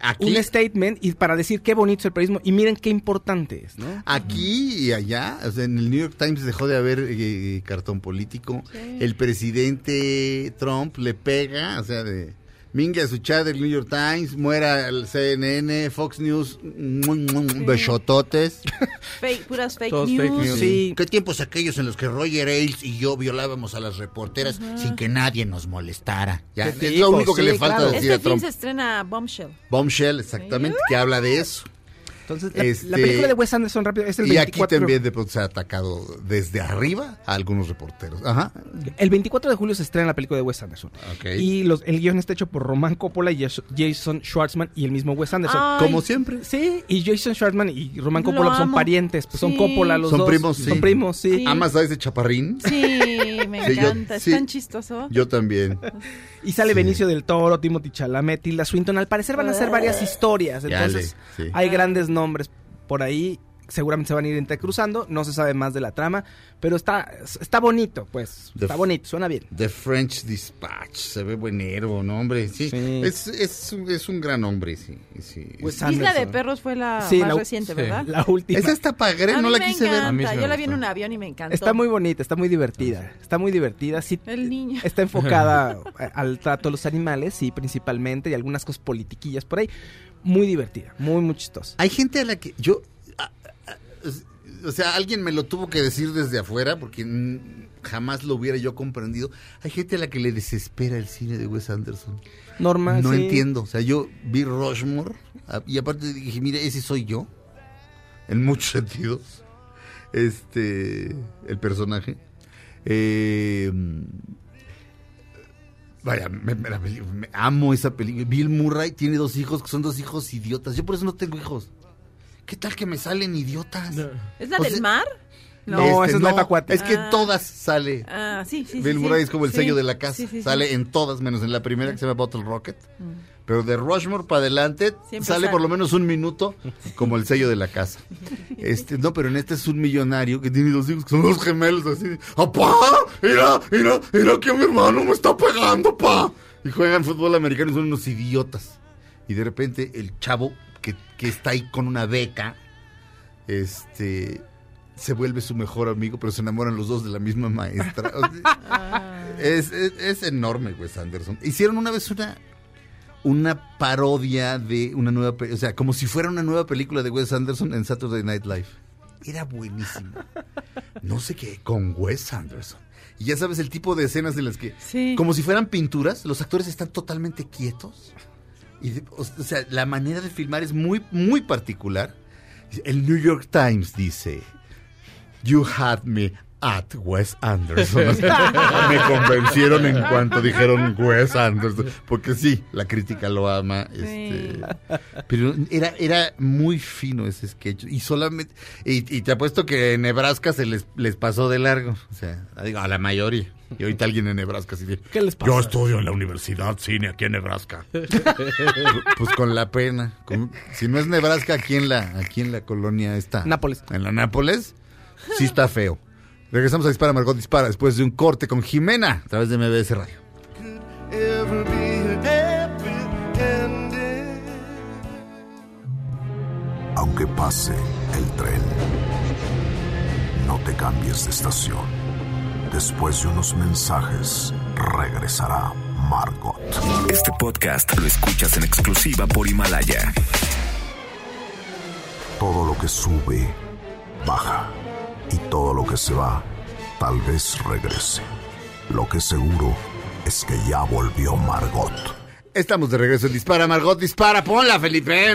Aquí, un statement y para decir qué bonito es el periodismo y miren qué importante es, ¿no? aquí y allá, o sea, en el New York Times dejó de haber eh, cartón político. El presidente Trump le pega, o sea, de mingue a su chat del New York Times, muera el CNN, Fox News, muy, muy, besototes. Fake, puras fake Todos news. fake news. Sí, ¿Qué tiempos aquellos en los que Roger Ailes y yo violábamos a las reporteras sin que nadie nos molestara? Ya, ¿Qué es dijo? lo único que Sí, le falta claro. decir Este a fin Trump. se estrena Bombshell. Bombshell, exactamente, que habla de eso. Entonces la, Este- la película de Wes Anderson rápido es el Y aquí 24 también de pronto se ha atacado desde arriba a algunos reporteros. Ajá. El 24 de julio se estrena la película de Wes Anderson. Ok. Y los, el guion está hecho por Roman Coppola y Jas- Jason Schwartzman y el mismo Wes Anderson. Ay. Como siempre. Sí, y Jason Schwartzman y Roman Lo Coppola son amo. parientes, pues son. Coppola los Son dos. primos, sí. Son primos, sí. Sí. ¿Amas a ese chaparrín? Sí, me Sí, yo- encanta. Es sí. tan chistoso. Yo también. Y sale Sí. Benicio del Toro, Timothy Chalamet, Tilda Swinton. Al parecer van a ser varias historias. Entonces, le- sí. hay grandes nombres por ahí. Seguramente se van a ir entrecruzando. No se sabe más de la trama. Pero está, está bonito, pues. The está bonito, suena bien. The French Dispatch. Se ve buenero, ¿no, hombre? Sí. Sí. Es, es, un- es un gran hombre, sí. Pues, Isla de. Perros fue la Sí, más la- reciente, sí. ¿verdad? La última. Esa está padre, no la me quise ver. A mí Yo la vi en un avión y me encantó. Está muy bonita, está muy divertida. Está muy divertida. Sí, El niño. Está enfocada al trato de los animales, sí, principalmente, y algunas cosas politiquillas por ahí. Muy divertida, muy, muy chistosa. Hay gente a la que yo... a- a- es- o sea, alguien me lo tuvo que decir desde afuera porque jamás lo hubiera yo comprendido. Hay gente a la que le desespera el cine de Wes Anderson. Normal, No sí. entiendo. O sea, yo vi Rushmore a- y aparte dije, mire, ese soy yo. En muchos sentidos. Este, el personaje. Eh, vaya, me, me- amo esa película. Bill Murray tiene dos hijos que son dos hijos idiotas. Yo por eso no tengo hijos. ¿Qué tal que me salen idiotas? ¿Es la O del sea, mar? No, esa es la Tacuate. Es que Ah. todas sale. Ah, sí. Bill sí. Murray es como el Sí, sello de la casa. sale en todas, menos en la primera que se llama Bottle Rocket. Pero de Rushmore para adelante sale. por lo menos un minuto como el sello de la casa. Este, no, pero en este es un millonario que tiene dos hijos que son los gemelos así. ¡Apá! ¡Mira, mira, mira que mi hermano me está pegando, pa! Y juegan fútbol americano y son unos idiotas. Y de repente el chavo que, que está ahí con una beca, este, se vuelve su mejor amigo, pero se enamoran los dos de la misma maestra. O sea, es, es- es enorme Wes Anderson. Hicieron una vez una una parodia de una nueva, o sea, como si fuera una nueva película de Wes Anderson en Saturday Night Live. Era buenísimo. No sé qué, con Wes Anderson. Y ya sabes el tipo de escenas en las que, Sí. como si fueran pinturas, los actores están totalmente quietos. Y de- o sea, la manera de filmar es muy, muy particular. El New York Times dice, You had me at Wes Anderson. O sea, me convencieron en cuanto dijeron Wes Anderson. Porque sí, la crítica lo ama. Este, pero era, era muy fino ese sketch. Y solamente. Y, y te apuesto que en Nebraska se les, les pasó de largo. O sea, digo, a la mayoría. Y ahorita alguien en Nebraska sí dice, ¿Qué les pasa? Yo estudio en la Universidad Cine aquí en Nebraska. pues con la pena. Con- si no es Nebraska, aquí en la, aquí en la colonia está. Nápoles. En la Nápoles, sí está feo. Regresamos a Dispara, Margot Dispara, después de un corte con Jimena, a través de MBS Radio. Aunque pase el tren, no te cambies de estación. Después de unos mensajes, regresará Margot. Este podcast lo escuchas en exclusiva por Himalaya. Todo lo que sube, baja. Y todo lo que se va, tal vez regrese. Lo que seguro es que ya volvió Margot. Estamos de regreso Dispara, Margot Dispara, ponla, Felipe.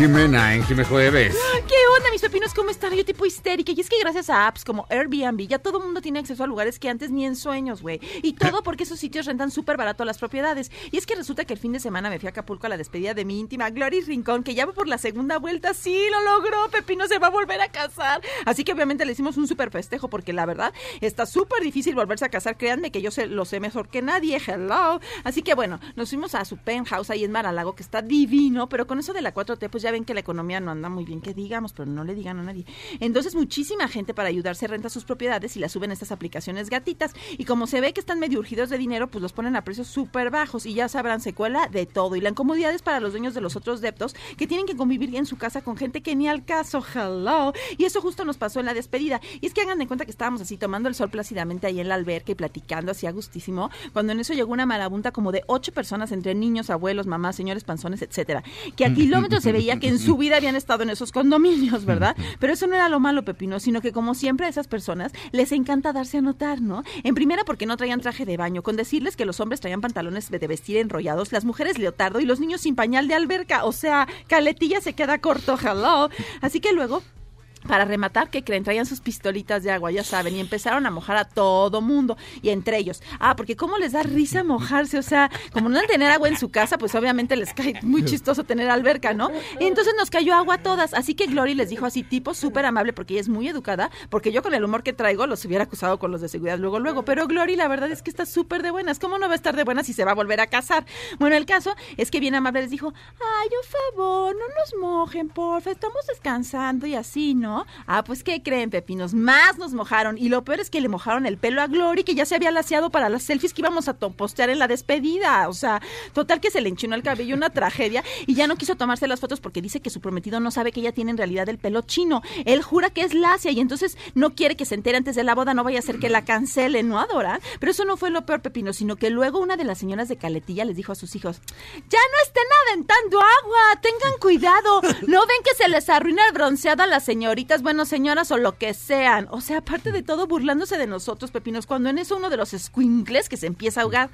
Jimena en Jime Jueves. ¿Qué onda, mis pepinos? ¿Cómo están? Yo tipo histérica. Y es que gracias a apps como Airbnb ya todo el mundo tiene acceso a lugares que antes ni en sueños, güey. Y todo porque esos sitios rentan súper barato las propiedades. Y es que resulta que el fin de semana me fui a Acapulco a la despedida de mi íntima Glory Rincón, que ya va por la segunda vuelta. Sí, lo logró. Pepino se va a volver a casar. Así que obviamente le hicimos un súper festejo porque la verdad está súper difícil volverse a casar. Créanme que yo sé, lo sé mejor que nadie. Hello. Así que bueno, nos fuimos a su penthouse ahí en Maralago, que está divino, pero con eso de la 4T, pues ya ven que la economía no anda muy bien, que digamos, pero no le digan a nadie. Entonces, muchísima gente para ayudarse renta sus propiedades y las suben a estas aplicaciones gatitas. Y como se ve que están medio urgidos de dinero, pues los ponen a precios súper bajos y ya sabrán, se cuela de todo. Y la incomodidad es para los dueños de los otros deptos que tienen que convivir en su casa con gente que ni al caso, hello. Y eso justo nos pasó en la despedida. Y es que hagan de cuenta que estábamos así tomando el sol plácidamente ahí en la alberca y platicando así a gustísimo, cuando en eso llegó una marabunta como de ocho personas entre niños, abuelos, mamás, señores panzones, etcétera, que a kilómetros se veía que en su vida habían estado en esos condominios, ¿verdad? Pero eso no era lo malo, Pepino, sino que como siempre a esas personas les encanta darse a notar, ¿no? En primera porque no traían traje de baño, con decirles que los hombres traían pantalones de vestir enrollados, las mujeres leotardo y los niños sin pañal de alberca, o sea, caletilla se queda corto, hello. Así que luego para rematar, ¿qué creen? Traían sus pistolitas de agua, ya saben, y empezaron a mojar a todo mundo, y entre ellos. Ah, porque cómo les da risa mojarse, o sea, como no al tener agua en su casa, pues obviamente les cae muy chistoso tener alberca, ¿no? Entonces nos cayó agua a todas, así que Glory les dijo así, tipo súper amable, porque ella es muy educada, porque yo con el humor que traigo los hubiera acusado con los de seguridad luego, luego, pero Glory la verdad es que está súper de buenas, ¿cómo no va a estar de buenas si se va a volver a casar? Bueno, el caso es que bien amable les dijo, ay, un favor, no nos mojen, porfa, estamos descansando y así, ¿no? Ah, pues, ¿qué creen, pepinos? Más nos mojaron. Y lo peor es que le mojaron el pelo a Glory, que ya se había laseado para las selfies que íbamos a postear en la despedida. O sea, total que se le enchinó el cabello, una tragedia. Y ya no quiso tomarse las fotos porque dice que su prometido no sabe que ella tiene en realidad el pelo chino. Él jura que es lacia y entonces no quiere que se entere antes de la boda, no vaya a ser que la cancelen, ¿no adoran? Pero eso no fue lo peor, pepino, sino que luego una de las señoras de Caletilla les dijo a sus hijos, ya no estén aventando agua, tengan cuidado, no ven que se les arruina el bronceado a las señoritas, bueno, señoras o lo que sean. O sea, aparte de todo, burlándose de nosotros, pepinos, cuando en eso uno de los squinkles que se empieza a ahogar.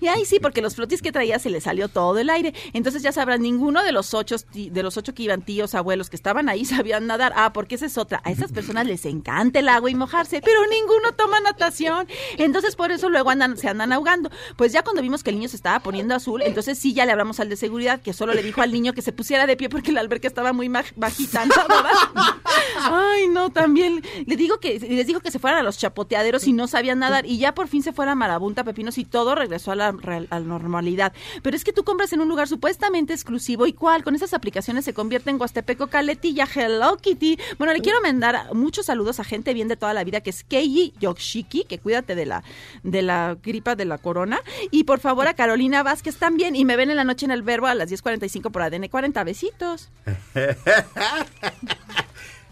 Y ahí sí, porque los flotis que traía se le salió todo el aire. Entonces ya sabrán, ninguno de los ocho, de los ocho que iban tíos, abuelos que estaban ahí sabían nadar. Ah, porque esa es otra. A esas personas les encanta el agua y mojarse, pero ninguno toma natación. Entonces por eso luego se andan ahogando. Pues ya cuando vimos que el niño se estaba poniendo azul, entonces sí ya le hablamos al de seguridad que solo le dijo al niño que se pusiera de pie porque la alberca estaba muy bajita. Ay, no, también le digo que les dijo que se fueran a los chapoteaderos y no sabían nadar y ya por fin se fuera a Marabunta, Pepinos y todo regresó a la, a la normalidad. Pero es que tú compras en un lugar supuestamente exclusivo y cuál, con esas aplicaciones se convierte en Huastepeco Caletilla, Hello Kitty. Bueno, le quiero mandar muchos saludos a gente bien de toda la vida que es Keiji Yoshiki, que cuídate de la de la gripa de la corona y por favor a Carolina Vázquez también y me ven en la noche en el verbo a las 10:45 por ADN 40 besitos.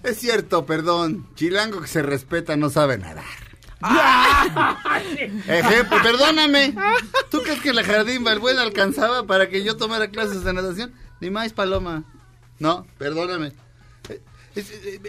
Es cierto, perdón. Chilango que se respeta no sabe nadar. Ejemplo, perdóname. ¿Tú crees que la jardín Balbuena alcanzaba para que yo tomara clases de natación? Ni más, Paloma. No, perdóname. Eh, eh,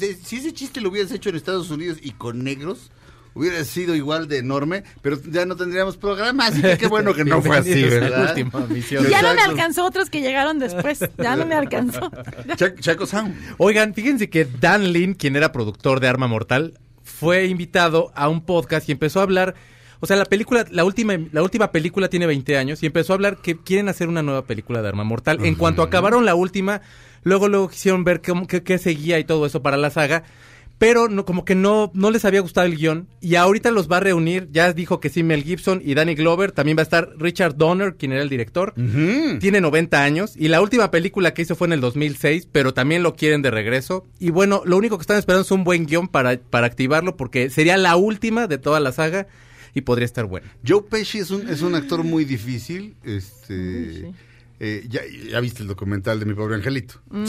eh, Si ese chiste lo hubieras hecho en Estados Unidos y con negros, hubiera sido igual de enorme, pero ya no tendríamos programa, así que qué bueno que no fue así, ¿verdad? última misión. Ya no me alcanzó otros que llegaron después. Ya no me alcanzó. Chac- Chaco Sound. Oigan, fíjense que Dan Lin, quien era productor de Arma Mortal, fue invitado a un podcast y empezó a hablar. O sea, la película, la última, la última película tiene 20 años y empezó a hablar que quieren hacer una nueva película de Arma Mortal. En cuanto acabaron la última, luego luego quisieron ver cómo- qué, qué seguía y todo eso para la saga. Pero no, como que no, no les había gustado el guion. Y ahorita los va a reunir. Ya dijo que sí, Mel Gibson y Danny Glover. También va a estar Richard Donner, quien era el director. Tiene 90 años. Y la última película que hizo fue en el 2006. Pero también lo quieren de regreso. Y bueno, lo único que están esperando es un buen guion para, para activarlo. Porque sería la última de toda la saga. Y podría estar buena. Joe Pesci es un, es un actor muy difícil. Este, eh, ya, ya viste el documental de mi pobre angelito. No.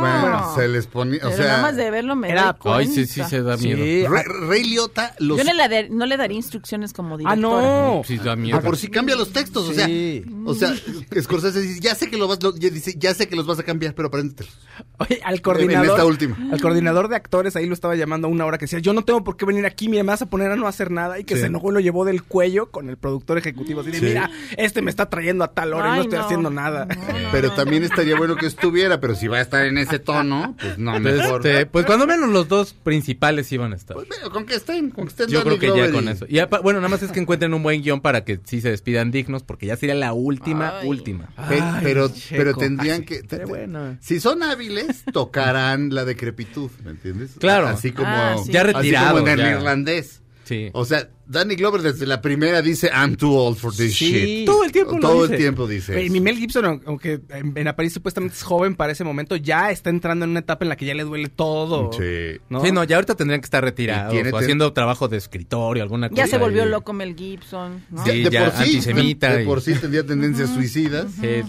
Bueno, se les ponía, o Pero sea, nada más de verlo me era- doy Ay, sí, sí, se da miedo. Sí, Ray, Ray Liotta los Yo no le, dar- no le daría instrucciones como Ah, directora. no. Sí, da miedo. Ah, por si cambia los textos, o sea, Sí. o sea, Scorsese dice, ya sé que lo vas, lo- ya dice, ya sé que los vas a cambiar, pero apréndetelos. Oye, al coordinador. En esta última. Al coordinador de actores ahí lo estaba llamando a una hora que decía, yo no tengo por qué venir aquí, me vas a poner a no hacer nada. Y que Sí. se enojó y lo llevó del cuello con el productor ejecutivo. Así de, Sí. mira, este me está trayendo a tal hora y no estoy no. haciendo nada. Pero también estaría bueno que estuviera, pero si va a estar en ese tono, pues no, mejor. Este, pues cuando menos los dos principales iban a estar. Pues, bueno, con que estén, con que estén Yo creo que ya con y- eso. Y bueno, nada más es que encuentren un buen guion para que sí se despidan dignos, porque ya sería la última, Ay. última. Ay, pero, pero tendrían Ay, que. Pero bueno. Si son hábiles, tocarán la decrepitud, ¿me entiendes? Claro. Así como. Ah, sí. Ya así retirado. como en el ya. irlandés. Sí. O sea, Danny Glover desde la primera dice, I'm too old for this Sí. shit. Todo el tiempo lo Todo dice. el tiempo dice. Mi Mel Gibson, aun- aunque en, en supuestamente es joven para ese momento, ya está entrando en una etapa en la que ya le duele todo. Sí. ¿no? Sí, no, ya ahorita tendrían que estar retirados Y tiene o ten- haciendo trabajo de escritorio, alguna cosa. Ya se volvió ahí. loco Mel Gibson. ¿no? Sí, de, ya por sí, antisemita de y- por sí tendría tendencias suicidas. Sí.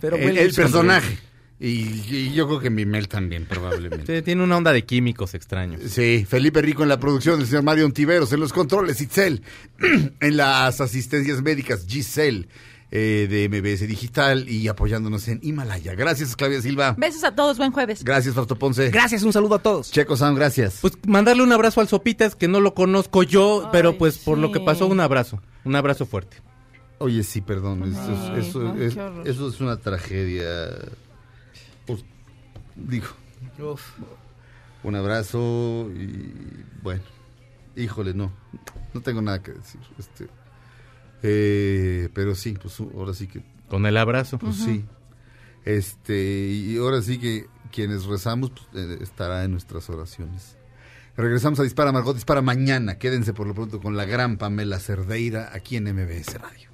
Pero el, Mel el Gibson- personaje. Y, y yo creo que mi Mel también, probablemente. Sí, tiene una onda de químicos extraños. Sí, Felipe Rico en la producción, el señor Mario Ontiveros en los controles, Itzel en las asistencias médicas, Giselle eh, de MBS Digital y apoyándonos en Himalaya. Gracias, Claudia Silva. Besos a todos, buen jueves. Gracias, Fausto Ponce. Gracias, un saludo a todos. Checo Sound, gracias. Pues mandarle un abrazo al Sopitas, que no lo conozco yo, Ay, pero pues por lo que pasó, un abrazo. Un abrazo fuerte. Oye, sí, perdón, eso, es- Ay, eso, no, es, qué horror. eso es una tragedia. Digo, un abrazo y bueno, híjole, no, no tengo nada que decir. Este, eh, pero sí, pues ahora sí que Con el abrazo. Pues sí. Este, y ahora sí que quienes rezamos pues, eh, estará en nuestras oraciones. Regresamos a Dispara Margot, Dispara mañana. Quédense por lo pronto con la gran Pamela Cerdeira aquí en MBS Radio.